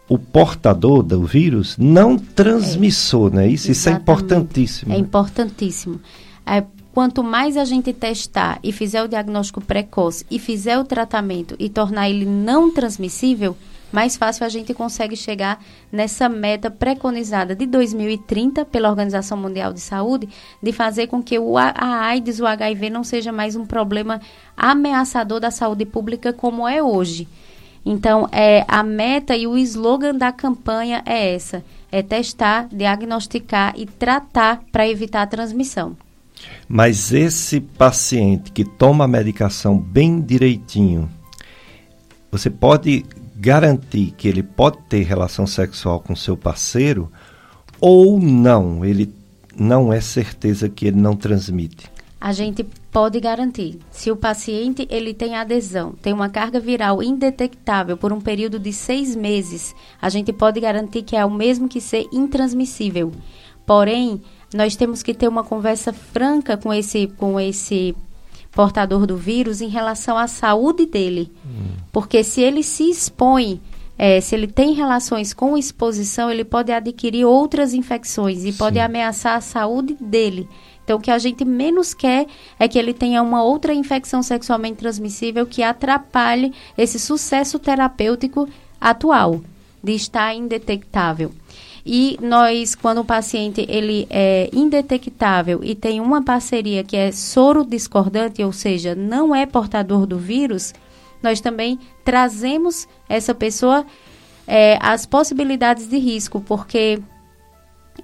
Speaker 1: o portador do vírus não transmissor, é, né? Isso, isso é importantíssimo.
Speaker 2: É importantíssimo. É, quanto mais a gente testar e fizer o diagnóstico precoce e fizer o tratamento e tornar ele não transmissível, mais fácil a gente consegue chegar nessa meta preconizada de 2030 pela Organização Mundial de Saúde, de fazer com que o, a AIDS, o HIV não seja mais um problema ameaçador da saúde pública como é hoje. Então, é, a meta e o slogan da campanha é essa: é testar, diagnosticar e tratar para evitar a transmissão.
Speaker 1: Mas esse paciente que toma a medicação bem direitinho, você pode garantir que ele pode ter relação sexual com seu parceiro ou não, ele não é certeza que ele não transmite.
Speaker 2: A gente pode garantir. Se o paciente ele tem adesão, tem uma carga viral indetectável por um período de seis meses, a gente pode garantir que é o mesmo que ser intransmissível. Porém, nós temos que ter uma conversa franca com esse, com esse portador do vírus em relação à saúde dele. Hum. Porque se ele se expõe, é, se ele tem relações com exposição, ele pode adquirir outras infecções e Sim. pode ameaçar a saúde dele. Então, o que a gente menos quer é que ele tenha uma outra infecção sexualmente transmissível que atrapalhe esse sucesso terapêutico atual de estar indetectável. E nós, quando o paciente ele é indetectável e tem uma parceria que é soro discordante, ou seja, não é portador do vírus, nós também trazemos essa pessoa é, as possibilidades de risco, porque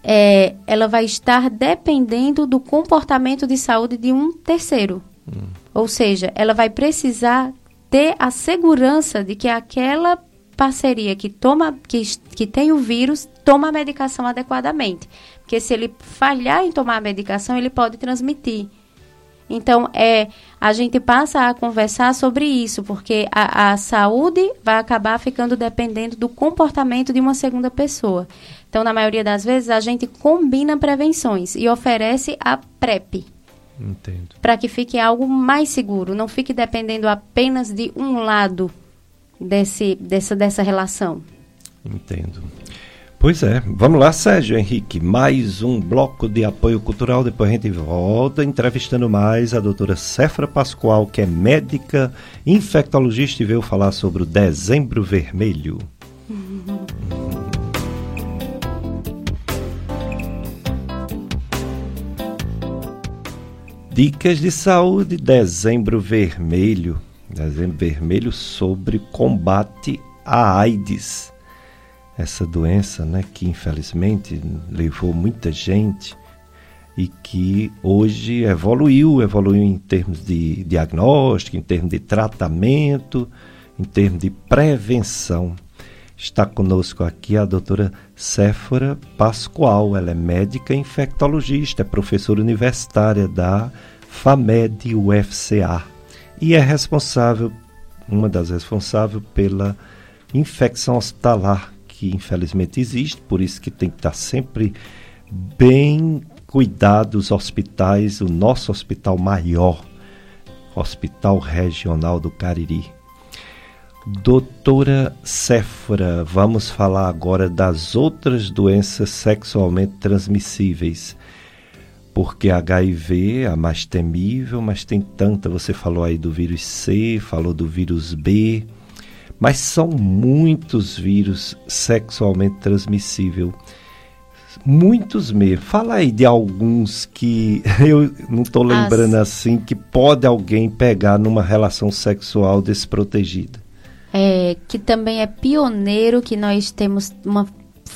Speaker 2: é, ela vai estar dependendo do comportamento de saúde de um terceiro. Hum. Ou seja, ela vai precisar ter a segurança de que aquela parceria que toma que, que tem o vírus toma a medicação adequadamente. Porque se ele falhar em tomar a medicação, ele pode transmitir. Então, é, a gente passa a conversar sobre isso, porque a, a saúde vai acabar ficando dependendo do comportamento de uma segunda pessoa. Então, na maioria das vezes, a gente combina prevenções e oferece a PrEP. Entendo. Para que fique algo mais seguro, não fique dependendo apenas de um lado desse, dessa, dessa relação.
Speaker 1: Entendo. Pois é, vamos lá, Sérgio Henrique, mais um bloco de apoio cultural. Depois a gente volta entrevistando mais a doutora Cefra Pascoal, que é médica infectologista e veio falar sobre o Dezembro Vermelho. Dicas de saúde, Dezembro Vermelho. Dezembro Vermelho sobre combate à AIDS. Essa doença, né, que infelizmente levou muita gente e que hoje evoluiu, evoluiu em termos de diagnóstico, em termos de tratamento, em termos de prevenção. Está conosco aqui a doutora Séfora Pascoal, ela é médica infectologista, é professora universitária da FAMED UFCA e é responsável, uma das responsáveis pela infecção hospitalar que infelizmente existe, por isso que tem que estar sempre bem cuidado os hospitais, o nosso hospital maior, Hospital Regional do Cariri. Doutora Séfora, vamos falar agora das outras doenças sexualmente transmissíveis porque HIV é a mais temível, mas tem tanta. Você falou aí do vírus C, falou do vírus B, mas são muitos vírus sexualmente transmissíveis. Muitos mesmo. Fala aí de alguns que eu não estou lembrando As... assim, que pode alguém pegar numa relação sexual desprotegida.
Speaker 2: É, que também é pioneiro, que nós temos uma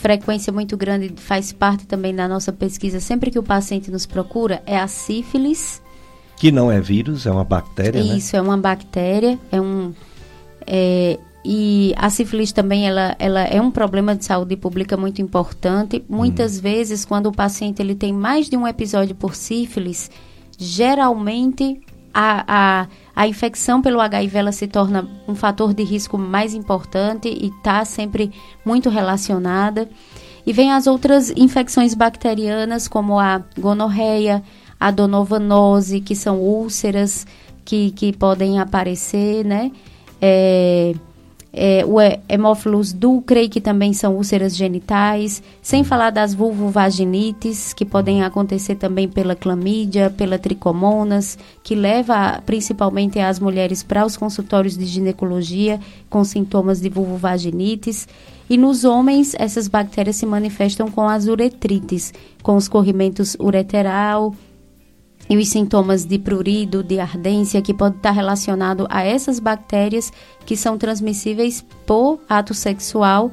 Speaker 2: frequência muito grande, faz parte também da nossa pesquisa, sempre que o paciente nos procura, é a sífilis,
Speaker 1: Que não é vírus, é uma bactéria,
Speaker 2: né? Isso, né? é uma bactéria, é um... É, e a sífilis também ela, ela é um problema de saúde pública muito importante. Muitas hum. vezes, quando o paciente ele tem mais de um episódio por sífilis, geralmente a, a, a infecção pelo HIV ela se torna um fator de risco mais importante e está sempre muito relacionada. E vem as outras infecções bacterianas, como a gonorreia, a donovanose, que são úlceras que, que podem aparecer, né? É, é, o hemófilos dulcre, que também são úlceras genitais, sem falar das vulvovaginites, que podem acontecer também pela clamídia, pela tricomonas, que leva principalmente as mulheres para os consultórios de ginecologia com sintomas de vulvovaginites. E nos homens, essas bactérias se manifestam com as uretrites, com os corrimentos ureteral, e os sintomas de prurido, de ardência, que pode estar relacionado a essas bactérias que são transmissíveis por ato sexual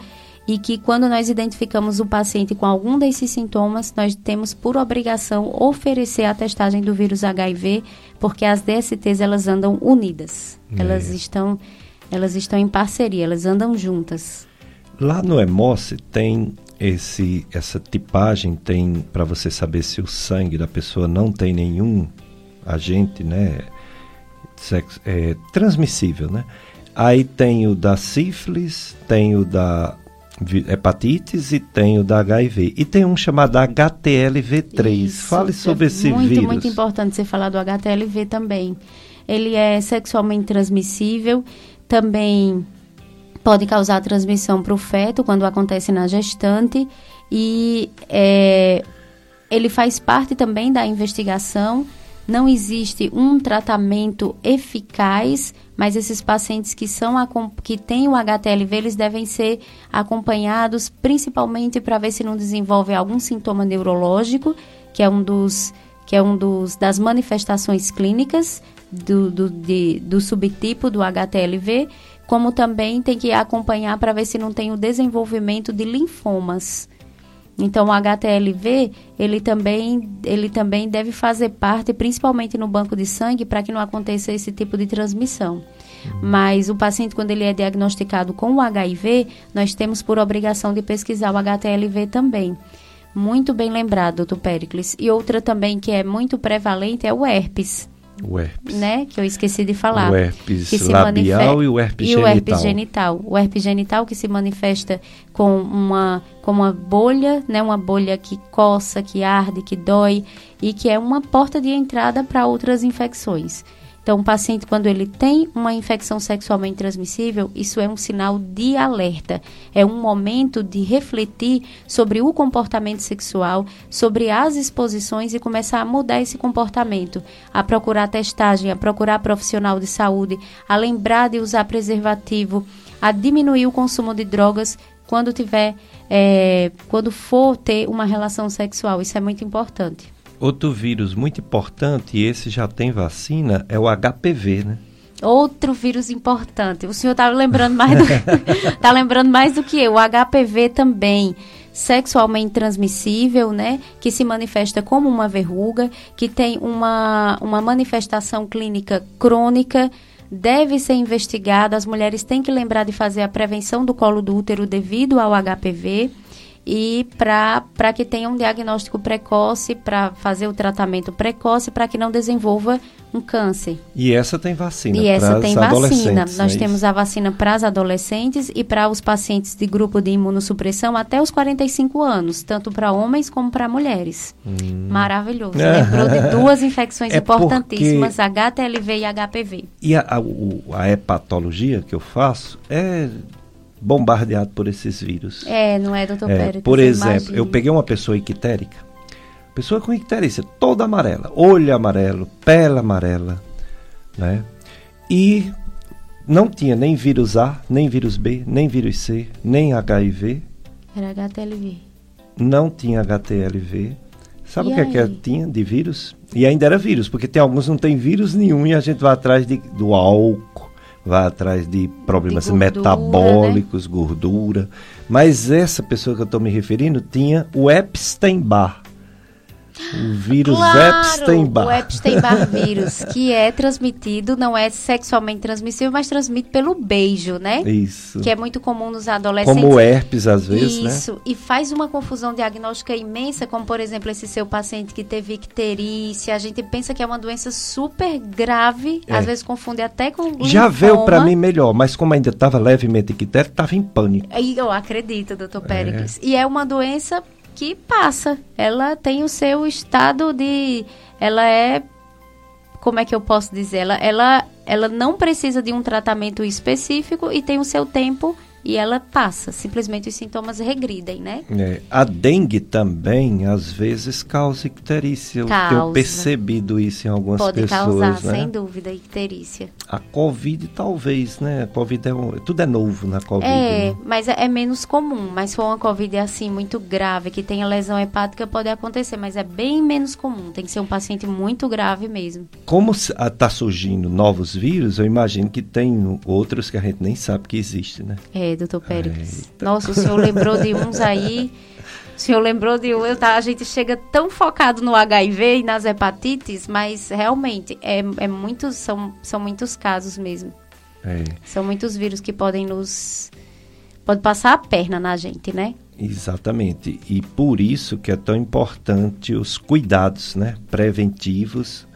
Speaker 2: e que quando nós identificamos o paciente com algum desses sintomas, nós temos por obrigação oferecer a testagem do vírus HIV, porque as DSTs elas andam unidas. É. Elas estão elas estão em parceria, elas andam juntas.
Speaker 1: Lá no EMOS tem esse essa tipagem tem para você saber se o sangue da pessoa não tem nenhum agente, né, sexo, é, transmissível, né? Aí tem o da sífilis, tem o da hepatites e tem o da HIV. E tem um chamado HTLV3. Isso, Fale sobre é esse
Speaker 2: muito,
Speaker 1: vírus.
Speaker 2: Muito importante você falar do HTLV também. Ele é sexualmente transmissível, também pode causar transmissão para o feto quando acontece na gestante e é, ele faz parte também da investigação. Não existe um tratamento eficaz, mas esses pacientes que são que têm o HTLV, eles devem ser acompanhados principalmente para ver se não desenvolve algum sintoma neurológico, que é um dos que é um dos das manifestações clínicas do, do, de, do subtipo do HTLV como também tem que acompanhar para ver se não tem o desenvolvimento de linfomas. Então, o HTLV, ele também, ele também deve fazer parte, principalmente no banco de sangue, para que não aconteça esse tipo de transmissão. Mas o paciente, quando ele é diagnosticado com o HIV, nós temos por obrigação de pesquisar o HTLV também. Muito bem lembrado, doutor Pericles. E outra também que é muito prevalente é o herpes.
Speaker 1: O herpes.
Speaker 2: Né? Que eu esqueci de falar.
Speaker 1: O herpes que labial e o herpes
Speaker 2: e
Speaker 1: genital.
Speaker 2: o herpes genital. O herpes genital que se manifesta com uma, com uma bolha, né? Uma bolha que coça, que arde, que dói e que é uma porta de entrada para outras infecções. Então, o paciente, quando ele tem uma infecção sexualmente transmissível, isso é um sinal de alerta. É um momento de refletir sobre o comportamento sexual, sobre as exposições e começar a mudar esse comportamento, a procurar testagem, a procurar profissional de saúde, a lembrar de usar preservativo, a diminuir o consumo de drogas quando tiver, é, quando for ter uma relação sexual. Isso é muito importante.
Speaker 1: Outro vírus muito importante, e esse já tem vacina, é o HPV, né?
Speaker 2: Outro vírus importante. O senhor está lembrando mais do, tá lembrando mais do que eu. O HPV também sexualmente transmissível, né, que se manifesta como uma verruga, que tem uma, uma manifestação clínica crônica, deve ser investigada. As mulheres têm que lembrar de fazer a prevenção do colo do útero devido ao HPV e para que tenha um diagnóstico precoce, para fazer o tratamento precoce, para que não desenvolva um câncer.
Speaker 1: E essa tem vacina.
Speaker 2: E essa tem vacina. Nós é temos a vacina para as adolescentes e para os pacientes de grupo de imunossupressão até os 45 anos, tanto para homens como para mulheres. Hum. Maravilhoso. Lembrou de duas infecções é importantíssimas, porque... HTLV e HPV.
Speaker 1: E a, a, a hepatologia que eu faço é bombardeado por esses vírus.
Speaker 2: É, não é, doutor é, Pérez?
Speaker 1: Por exemplo, imagina. eu peguei uma pessoa ictérica, pessoa com icterícia, toda amarela, olho amarelo, pele amarela, né? E não tinha nem vírus A, nem vírus B, nem vírus C, nem HIV.
Speaker 2: Era HTLV.
Speaker 1: Não tinha HTLV. Sabe e o que, é que tinha de vírus? E ainda era vírus, porque tem alguns que não tem vírus nenhum e a gente vai atrás de, do álcool vai atrás de problemas de gordura, metabólicos, né? gordura. Mas essa pessoa que eu estou me referindo tinha o Epstein-Barr. O vírus
Speaker 2: claro,
Speaker 1: Epstein-Barr.
Speaker 2: O Epstein-Barr vírus, que é transmitido, não é sexualmente transmissível, mas transmite pelo beijo, né?
Speaker 1: Isso.
Speaker 2: Que é muito comum nos adolescentes.
Speaker 1: Como herpes, às vezes, né?
Speaker 2: Isso, e faz uma confusão diagnóstica imensa, como, por exemplo, esse seu paciente que teve icterícia. A gente pensa que é uma doença super grave,
Speaker 1: É.
Speaker 2: às vezes confunde até com
Speaker 1: Já veio
Speaker 2: linfoma.
Speaker 1: para mim melhor, mas como ainda estava levemente ictérico, estava em pânico.
Speaker 2: Eu acredito, doutor Péricles. E é uma doença que passa. Ela tem o seu estado de. Ela é. Como é que eu posso dizer? Ela, ela, ela não precisa de um tratamento específico e tem o seu tempo e ela passa. Simplesmente os sintomas regridem, né?
Speaker 1: É, a dengue também, às vezes, causa icterícia. Eu tenho
Speaker 2: Causa.
Speaker 1: percebido isso em algumas
Speaker 2: Pode
Speaker 1: pessoas,
Speaker 2: causar,
Speaker 1: né?
Speaker 2: sem dúvida, icterícia.
Speaker 1: A Covid, talvez, né? A Covid é um, tudo é novo na Covid.
Speaker 2: É,
Speaker 1: né?
Speaker 2: mas é, é menos comum. Mas se for uma Covid assim, muito grave, que tenha lesão hepática, pode acontecer. Mas é bem menos comum. Tem que ser um paciente muito grave mesmo.
Speaker 1: Como está surgindo novos vírus, eu imagino que tem outros que a gente nem sabe que existe, né?
Speaker 2: É, doutor Péricles. Nossa, o senhor lembrou de uns aí. O senhor lembrou de um. eu tá- A gente chega tão focado no HIV e nas hepatites, mas realmente é, é muitos, são, são muitos casos mesmo.
Speaker 1: É,
Speaker 2: São muitos vírus que podem nos. Pode passar a perna na gente, né?
Speaker 1: exatamente. E por isso que é tão importante os cuidados, né? Preventivos.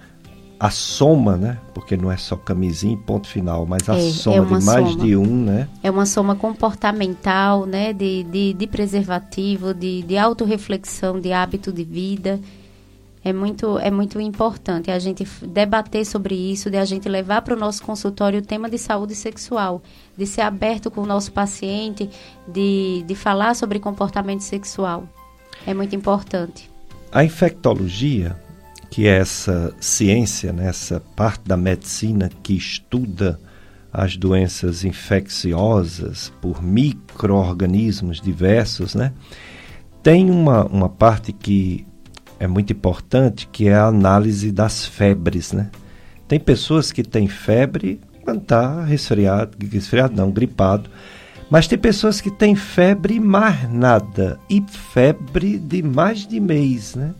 Speaker 1: A soma, né? Porque não é só camisinha e ponto final, mas a
Speaker 2: É, é
Speaker 1: soma
Speaker 2: uma
Speaker 1: de mais
Speaker 2: soma.
Speaker 1: de um, né?
Speaker 2: É uma soma comportamental, né? De, de, de preservativo, de, de autorreflexão, de hábito de vida. É muito, é muito importante a gente debater sobre isso, de a gente levar para o nosso consultório o tema de saúde sexual, de ser aberto com o nosso paciente, de, de falar sobre comportamento sexual. É muito importante.
Speaker 1: A infectologia, que é essa ciência, né, essa parte da medicina que estuda as doenças infecciosas por micro-organismos diversos, né, tem uma, uma parte que é muito importante, que é a análise das febres. Né? Tem pessoas que têm febre quando está resfriado, resfriado não, gripado, mas tem pessoas que têm febre mais nada. E febre de mais de mês, né?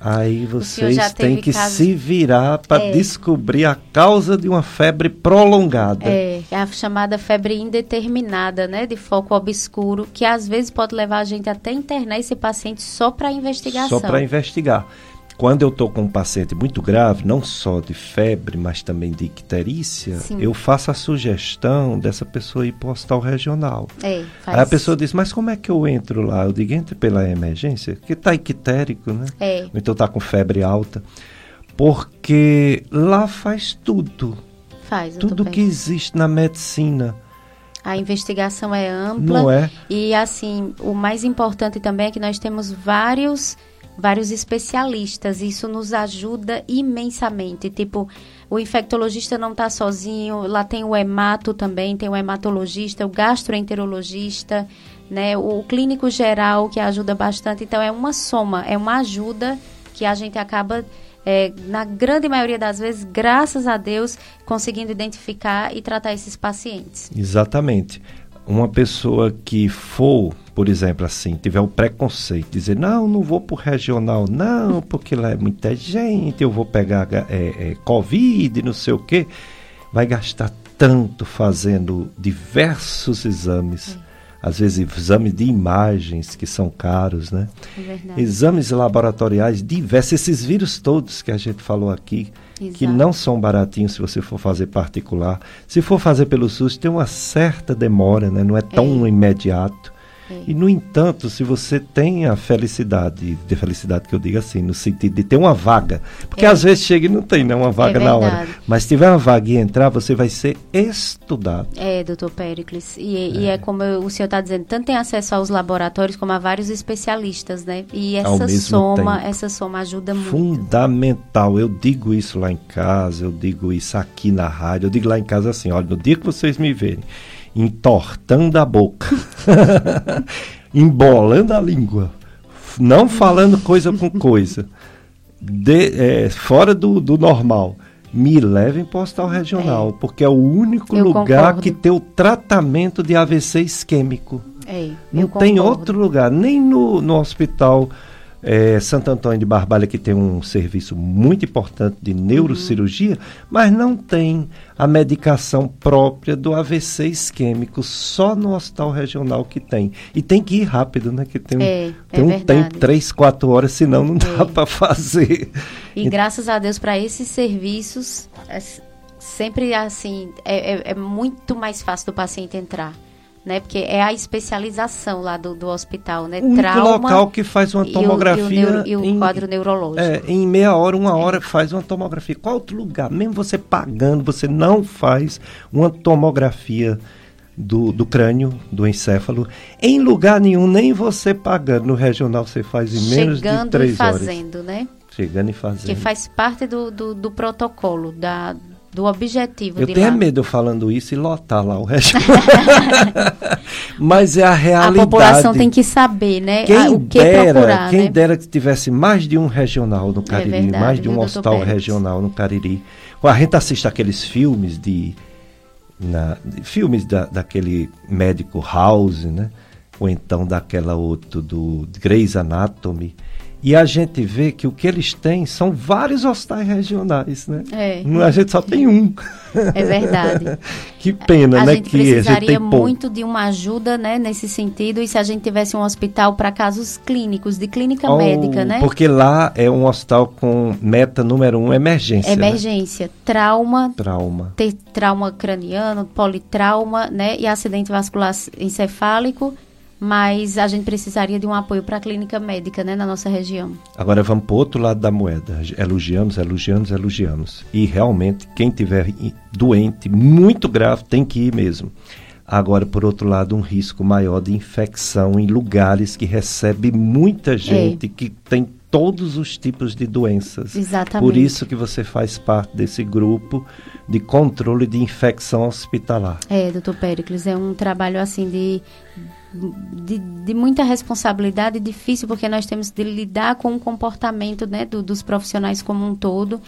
Speaker 1: Aí vocês têm que
Speaker 2: casos-
Speaker 1: se virar para
Speaker 2: É.
Speaker 1: descobrir a causa de uma febre prolongada.
Speaker 2: É, é a chamada febre indeterminada, né? De foco obscuro, que às vezes pode levar a gente até internar esse paciente só para investigação.
Speaker 1: Só para investigar. Quando eu estou com um paciente muito grave, não só de febre, mas também de icterícia,
Speaker 2: Sim.
Speaker 1: eu faço a sugestão dessa pessoa ir para o hospital regional.
Speaker 2: É, faz...
Speaker 1: Aí a pessoa diz, mas como é que eu entro lá? Eu digo, entre pela emergência, que está ictérico, né?
Speaker 2: É,
Speaker 1: Ou então está com febre alta. Porque lá faz tudo.
Speaker 2: faz.
Speaker 1: Tudo que existe na medicina.
Speaker 2: A investigação é ampla.
Speaker 1: Não é?
Speaker 2: E assim, o mais importante também é que nós temos vários vários especialistas. Isso nos ajuda imensamente. Tipo, o infectologista não está sozinho. Lá tem o hemato também, tem o hematologista, o gastroenterologista, né? O clínico geral que ajuda bastante. Então é uma soma, é uma ajuda que a gente acaba é, na grande maioria das vezes, graças a Deus, conseguindo identificar e tratar esses pacientes.
Speaker 1: Exatamente. Uma pessoa que for, por exemplo, assim, tiver o preconceito, dizer, não, não vou pro regional, não, porque lá é muita gente, eu vou pegar é, é, Covid, não sei o quê, vai gastar tanto fazendo diversos exames. Às vezes exames de imagens que são caros, né?
Speaker 2: É.
Speaker 1: Exames laboratoriais diversos, esses vírus todos que a gente falou aqui, que
Speaker 2: Exato.
Speaker 1: não são baratinhos se você for fazer particular. Se for fazer pelo SUS, tem uma certa demora, né? não é tão imediato.
Speaker 2: É.
Speaker 1: E, no entanto, se você tem a felicidade, de felicidade que eu digo assim, no sentido de ter uma vaga, porque
Speaker 2: É.
Speaker 1: às vezes chega e não tem né, uma vaga na hora, mas se tiver uma vaga e entrar, você vai ser estudado.
Speaker 2: É, doutor Péricles. E, e é como eu- o senhor está dizendo, tanto tem acesso aos laboratórios como a vários especialistas, né? E essa soma,
Speaker 1: tempo.
Speaker 2: essa soma ajuda muito.
Speaker 1: Fundamental. Eu digo isso lá em casa, eu digo isso aqui na rádio, eu digo lá em casa assim, olha, no dia que vocês me verem entortando a boca, embolando a língua, não falando coisa com coisa, de- é, fora do, do normal, me levem para o hospital regional, porque é o único
Speaker 2: Eu
Speaker 1: lugar
Speaker 2: concordo.
Speaker 1: que tem o tratamento de AVC isquêmico.
Speaker 2: É,
Speaker 1: Não tem
Speaker 2: concordo.
Speaker 1: outro lugar, nem no, no hospital é, Santo Antônio de Barbalha, que tem um serviço muito importante de neurocirurgia, uhum. mas não tem a medicação própria do AVC isquêmico, só no hospital regional que tem. E tem que ir rápido, né? Que tem,
Speaker 2: é,
Speaker 1: tem
Speaker 2: é
Speaker 1: um
Speaker 2: verdade.
Speaker 1: tempo, três, quatro horas, senão não dá é. para fazer.
Speaker 2: E então, graças a Deus para esses serviços, é sempre assim, é, é, é muito mais fácil do paciente entrar né? Porque é a especialização lá do, do hospital, né?
Speaker 1: O Trauma local que faz uma tomografia.
Speaker 2: E o, e o, neuro, e o em, quadro neurológico.
Speaker 1: É, em meia hora, uma hora faz uma tomografia. Qual outro lugar? Mesmo você pagando, você não faz uma tomografia do, do crânio, do encéfalo. Em lugar nenhum, nem você pagando. No regional você faz em menos
Speaker 2: Chegando
Speaker 1: de três
Speaker 2: horas. Chegando e fazendo, né?
Speaker 1: Chegando e fazendo.
Speaker 2: Que faz parte do, do, do protocolo, da, do objetivo
Speaker 1: eu
Speaker 2: de
Speaker 1: tenho
Speaker 2: lá.
Speaker 1: medo falando isso e lotar lá o resto. Mas é a realidade.
Speaker 2: A população tem que saber, né?
Speaker 1: Quem
Speaker 2: o que
Speaker 1: dera,
Speaker 2: procurar,
Speaker 1: quem
Speaker 2: né?
Speaker 1: dera que tivesse mais de um regional no Cariri,
Speaker 2: é verdade,
Speaker 1: mais de um hospital regional no Cariri. A gente assiste aqueles filmes de, na, de filmes da, daquele médico House, né? Ou então daquela outra do Grey's Anatomy e a gente vê que o que eles têm são vários hospitais regionais, né?
Speaker 2: É.
Speaker 1: A gente só tem um.
Speaker 2: É verdade.
Speaker 1: que pena,
Speaker 2: a
Speaker 1: né?
Speaker 2: Gente
Speaker 1: que
Speaker 2: precisaria
Speaker 1: a gente tem
Speaker 2: muito de uma ajuda, né, nesse sentido. E se a gente tivesse um hospital para casos clínicos, de clínica
Speaker 1: oh,
Speaker 2: médica, né?
Speaker 1: Porque lá é um hospital com meta número um, emergência.
Speaker 2: Né? Emergência,
Speaker 1: né?
Speaker 2: trauma,
Speaker 1: trauma,
Speaker 2: ter trauma craniano, politrauma, né, e acidente vascular encefálico mas a gente precisaria de um apoio para a clínica médica, né, na nossa região.
Speaker 1: Agora vamos para o outro lado da moeda. Elogiamos, elogiamos, elogiamos. E realmente, quem tiver doente, muito grave, tem que ir mesmo. Agora, por outro lado, um risco maior de infecção em lugares que recebe muita é. gente é. que tem todos os tipos de doenças.
Speaker 2: Exatamente.
Speaker 1: Por isso que você faz parte desse grupo de controle de infecção hospitalar.
Speaker 2: É, doutor Pericles, é um trabalho assim de de, de, muita responsabilidade difícil porque nós temos de lidar com o comportamento né, do, dos profissionais como um todo.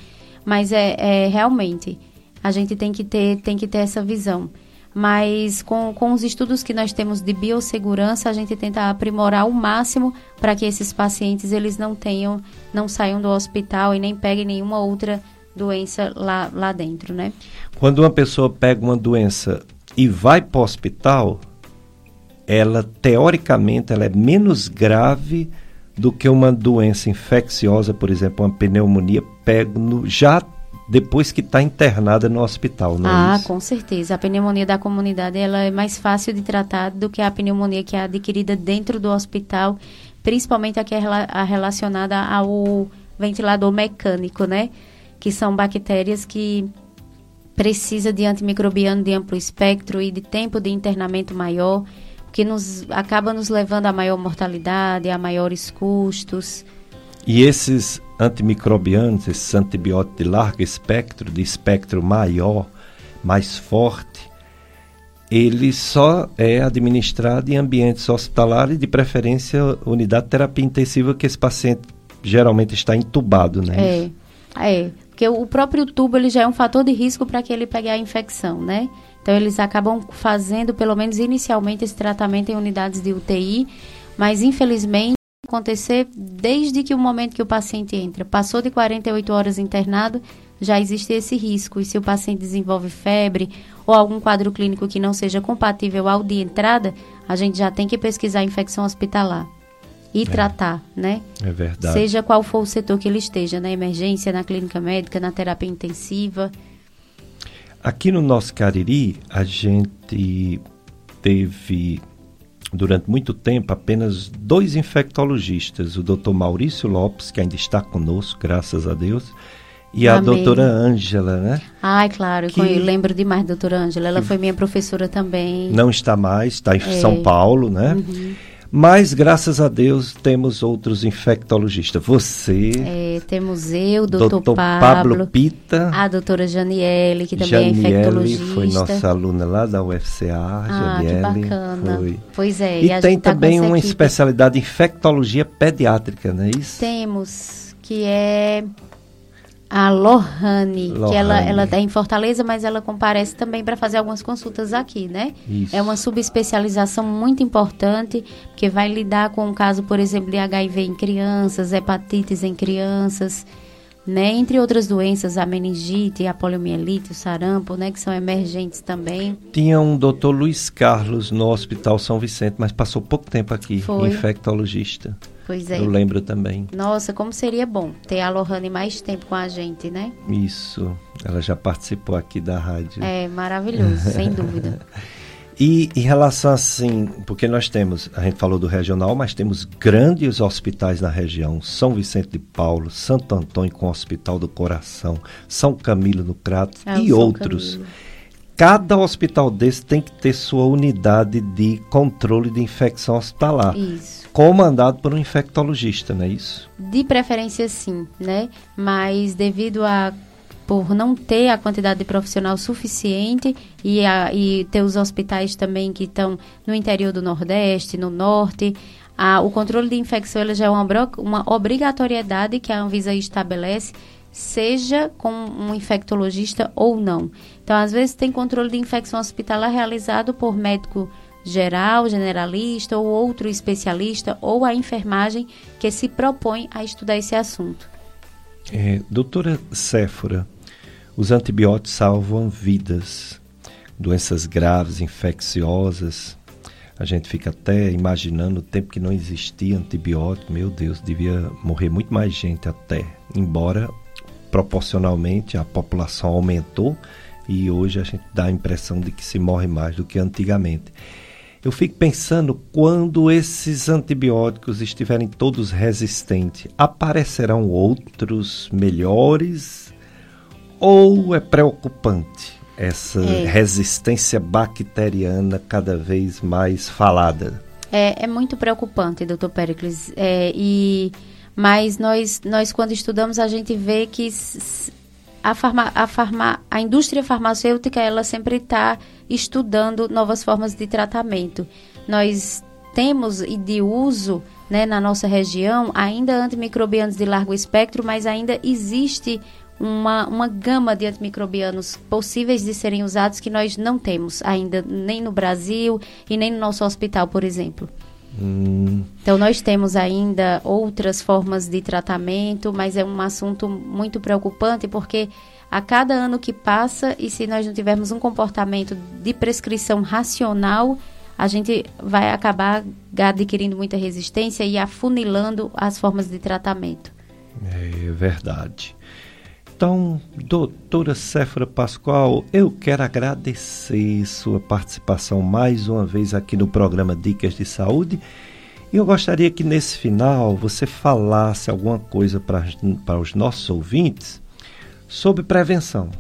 Speaker 2: Mas é, é, realmente a gente tem que ter tem que ter essa visão. Mas com, com os estudos que nós temos de biossegurança a gente tenta aprimorar o máximo para que esses pacientes eles não tenham não saiam do hospital e nem peguem nenhuma outra doença lá, lá dentro né?
Speaker 1: Quando uma pessoa pega uma doença e vai para o hospital ela teoricamente ela é menos grave do que uma doença infecciosa, por exemplo, uma pneumonia, pega no, já depois que está internada no hospital, não
Speaker 2: é ah,
Speaker 1: é
Speaker 2: isso? com certeza. A pneumonia da comunidade ela é mais fácil de tratar do que a pneumonia que é adquirida dentro do hospital, principalmente a que é a relacionada ao ventilador mecânico, né? Que são bactérias que precisa de antimicrobiano de amplo espectro e de tempo de internamento maior que nos acaba nos levando a maior mortalidade, a maiores custos.
Speaker 1: E esses antimicrobianos, esses antibióticos de largo espectro, de espectro maior, mais forte, ele só é administrado em ambientes hospitalares, de preferência unidade de terapia intensiva, que esse paciente geralmente está entubado, né?
Speaker 2: É, é, porque o próprio tubo ele já é um fator de risco para que ele pegue a infecção, né? Então, eles acabam fazendo, pelo menos inicialmente, esse tratamento em unidades de UTI, mas infelizmente acontecer desde que o momento que o paciente entra. Passou de 48 horas internado, já existe esse risco. E se o paciente desenvolve febre ou algum quadro clínico que não seja compatível ao de entrada, a gente já tem que pesquisar a infecção hospitalar e é. tratar, né?
Speaker 1: É verdade.
Speaker 2: Seja qual for o setor que ele esteja, na emergência, na clínica médica, na terapia intensiva.
Speaker 1: Aqui no nosso Cariri, a gente teve durante muito tempo apenas dois infectologistas, o Dr. Maurício Lopes, que ainda está conosco, graças a Deus, e a doutora Ângela, né?
Speaker 2: Ai, claro, que... eu lembro demais da doutora Ângela. Ela foi minha professora também.
Speaker 1: Não está mais, está em é. São Paulo, né? Uhum. Mas, graças a Deus, temos outros infectologistas. Você.
Speaker 2: É, temos eu, doutor Pablo, Pablo
Speaker 1: Pita.
Speaker 2: A doutora Janiele, que também é Janiele é infectologista.
Speaker 1: foi nossa aluna lá da UFCA.
Speaker 2: Ah,
Speaker 1: Janiele,
Speaker 2: que bacana.
Speaker 1: Foi.
Speaker 2: Pois é.
Speaker 1: E, e tem
Speaker 2: tá
Speaker 1: também uma especialidade em infectologia pediátrica, não é isso?
Speaker 2: Temos, que é A Lohane, Lohane, que ela ela é em Fortaleza, mas ela comparece também para fazer algumas consultas aqui, né? Isso. É uma subespecialização muito importante, que vai lidar com o caso, por exemplo, de HIV em crianças, hepatites em crianças, né? Entre outras doenças, a meningite, a poliomielite, o sarampo, né? Que são emergentes também.
Speaker 1: Tinha um doutor Luiz Carlos no Hospital São Vicente, mas passou pouco tempo aqui, Foi. infectologista.
Speaker 2: Pois é.
Speaker 1: Eu lembro também.
Speaker 2: Nossa, como seria bom ter a Lohane mais tempo com a gente, né?
Speaker 1: Isso. Ela já participou aqui da rádio.
Speaker 2: É, maravilhoso, sem dúvida.
Speaker 1: E em relação assim, porque nós temos, a gente falou do regional, mas temos grandes hospitais na região, São Vicente de Paulo, Santo Antônio com o Hospital do Coração, São Camilo no Crato é, e São outros. Camilo. Cada hospital desse tem que ter sua unidade de controle de infecção hospitalar.
Speaker 2: Isso
Speaker 1: comandado por um infectologista, não é isso?
Speaker 2: De preferência sim, né? Mas devido a por não ter a quantidade de profissional suficiente e, a, e ter os hospitais também que estão no interior do Nordeste, no Norte, a, o controle de infecção já é uma, uma obrigatoriedade que a Anvisa estabelece, seja com um infectologista ou não. Então, às vezes, tem controle de infecção hospitalar realizado por médico geral, generalista ou outro especialista ou a enfermagem que se propõe a estudar esse assunto.
Speaker 1: É, doutora Séfora, os antibióticos salvam vidas, doenças graves, infecciosas. A gente fica até imaginando o tempo que não existia antibiótico. Meu Deus, devia morrer muito mais gente até. Embora proporcionalmente a população aumentou e hoje a gente dá a impressão de que se morre mais do que antigamente. Eu fico pensando quando esses antibióticos estiverem todos resistentes, aparecerão outros melhores ou é preocupante essa é. resistência bacteriana cada vez mais falada?
Speaker 2: É, é muito preocupante, doutor Pericles. É, e, mas nós, nós, quando estudamos, a gente vê que a, farma, a, farma, a indústria farmacêutica ela sempre está estudando novas formas de tratamento. Nós temos e de uso né, na nossa região ainda antimicrobianos de largo espectro, mas ainda existe uma, uma gama de antimicrobianos possíveis de serem usados que nós não temos ainda, nem no Brasil e nem no nosso hospital, por exemplo. Então, nós temos ainda outras formas de tratamento, mas é um assunto muito preocupante porque a cada ano que passa e se nós não tivermos um comportamento de prescrição racional, a gente vai acabar adquirindo muita resistência e afunilando as formas de tratamento.
Speaker 1: É verdade. Então, doutora Céfora Pascoal, eu quero agradecer sua participação mais uma vez aqui no programa Dicas de Saúde. E eu gostaria que nesse final você falasse alguma coisa para, para os nossos ouvintes sobre prevenção.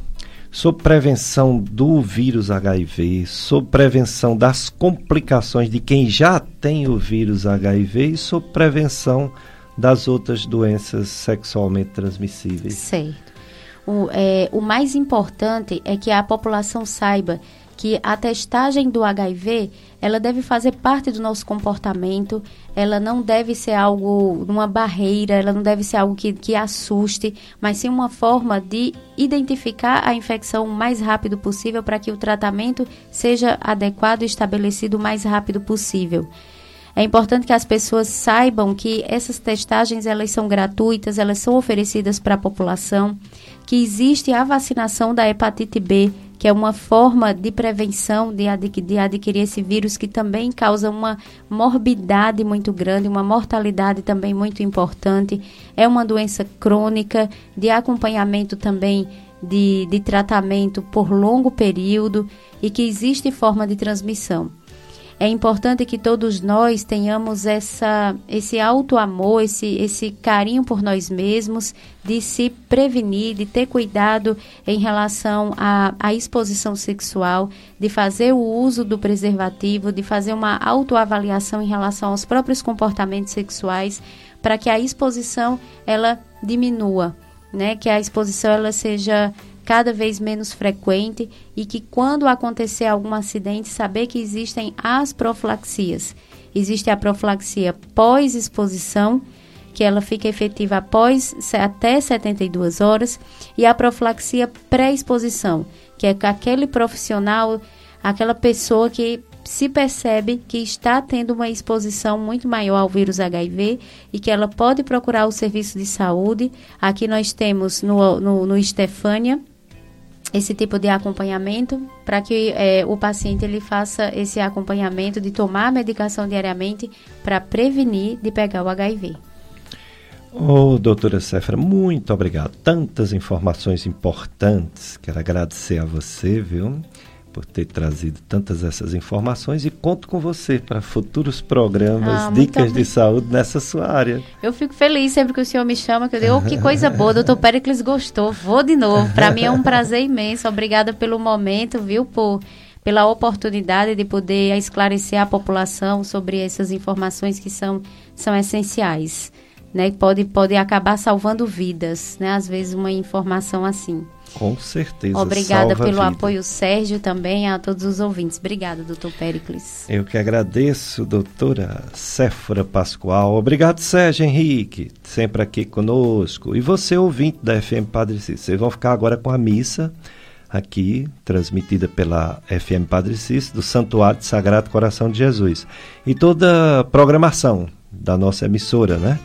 Speaker 1: Sobre prevenção do vírus HIV, sobre prevenção das complicações de quem já tem o vírus HIV e sobre prevenção das outras doenças sexualmente transmissíveis.
Speaker 2: Certo o, é, o mais importante é que a população saiba que a testagem do HIV ela deve fazer parte do nosso comportamento, ela não deve ser algo, uma barreira, ela não deve ser algo que, que assuste, mas sim uma forma de identificar a infecção o mais rápido possível para que o tratamento seja adequado e estabelecido o mais rápido possível. É importante que as pessoas saibam que essas testagens elas são gratuitas, elas são oferecidas para a população, que existe a vacinação da hepatite B, que é uma forma de prevenção de, adqu de adquirir esse vírus que também causa uma morbidade muito grande, uma mortalidade também muito importante. É uma doença crônica de acompanhamento também de, de tratamento por longo período e que existe forma de transmissão. É importante que todos nós tenhamos essa, esse alto amor, esse, esse carinho por nós mesmos, de se prevenir, de ter cuidado em relação à, à exposição sexual, de fazer o uso do preservativo, de fazer uma autoavaliação em relação aos próprios comportamentos sexuais, para que a exposição ela diminua, né? Que a exposição ela seja cada vez menos frequente e que quando acontecer algum acidente, saber que existem as profilaxias. Existe a profilaxia pós-exposição que ela fica efetiva após até 72 horas, e a profilaxia pré-exposição, que é aquele profissional, aquela pessoa que se percebe que está tendo uma exposição muito maior ao vírus HIV e que ela pode procurar o serviço de saúde. Aqui nós temos no, no, no Estefânia esse tipo de acompanhamento para que é, o paciente ele faça esse acompanhamento de tomar a medicação diariamente para prevenir de pegar o HIV.
Speaker 1: Ô, oh, doutora Cefra, muito obrigado. Tantas informações importantes. Quero agradecer a você, viu? Por ter trazido tantas essas informações e conto com você para futuros programas, ah, dicas de saúde nessa sua área.
Speaker 2: Eu fico feliz sempre que o senhor me chama, que eu digo, oh, que coisa boa, doutor Pericles gostou, vou de novo. Para mim é um prazer imenso, obrigada pelo momento, viu, por pela oportunidade de poder esclarecer a população sobre essas informações que são, são essenciais, né? Pode, pode acabar salvando vidas, né? Às vezes uma informação assim.
Speaker 1: Com certeza.
Speaker 2: Obrigada pelo vida. apoio, Sérgio, também a todos os ouvintes. Obrigada, doutor Pericles.
Speaker 1: Eu que agradeço, doutora Séfora Pascoal. Obrigado, Sérgio Henrique, sempre aqui conosco. E você, ouvinte da FM Padre Cícero. Vocês vão ficar agora com a missa aqui, transmitida pela FM Padre Cícero, do Santuário Sagrado Coração de Jesus. E toda a programação da nossa emissora, né?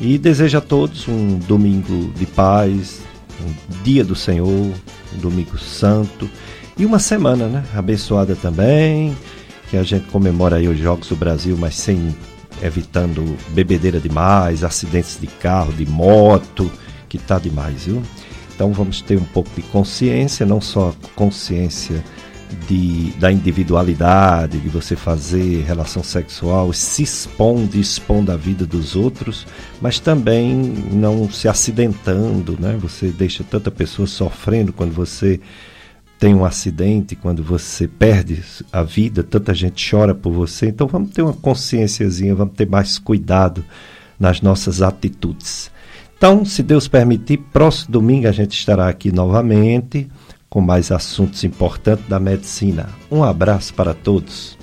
Speaker 1: E desejo a todos um domingo de paz, um dia do Senhor, um domingo santo e uma semana, né? Abençoada também, que a gente comemora aí os Jogos do Brasil, mas sem evitando bebedeira demais, acidentes de carro, de moto, que tá demais, viu? Então vamos ter um pouco de consciência, não só consciência de, da individualidade, de você fazer relação sexual, se expondo expondo a vida dos outros, mas também não se acidentando, né? Você deixa tanta pessoa sofrendo quando você tem um acidente, quando você perde a vida, tanta gente chora por você. Então vamos ter uma consciênciazinha, vamos ter mais cuidado nas nossas atitudes. Então, se Deus permitir, próximo domingo a gente estará aqui novamente com mais assuntos importantes da medicina. Um abraço para todos.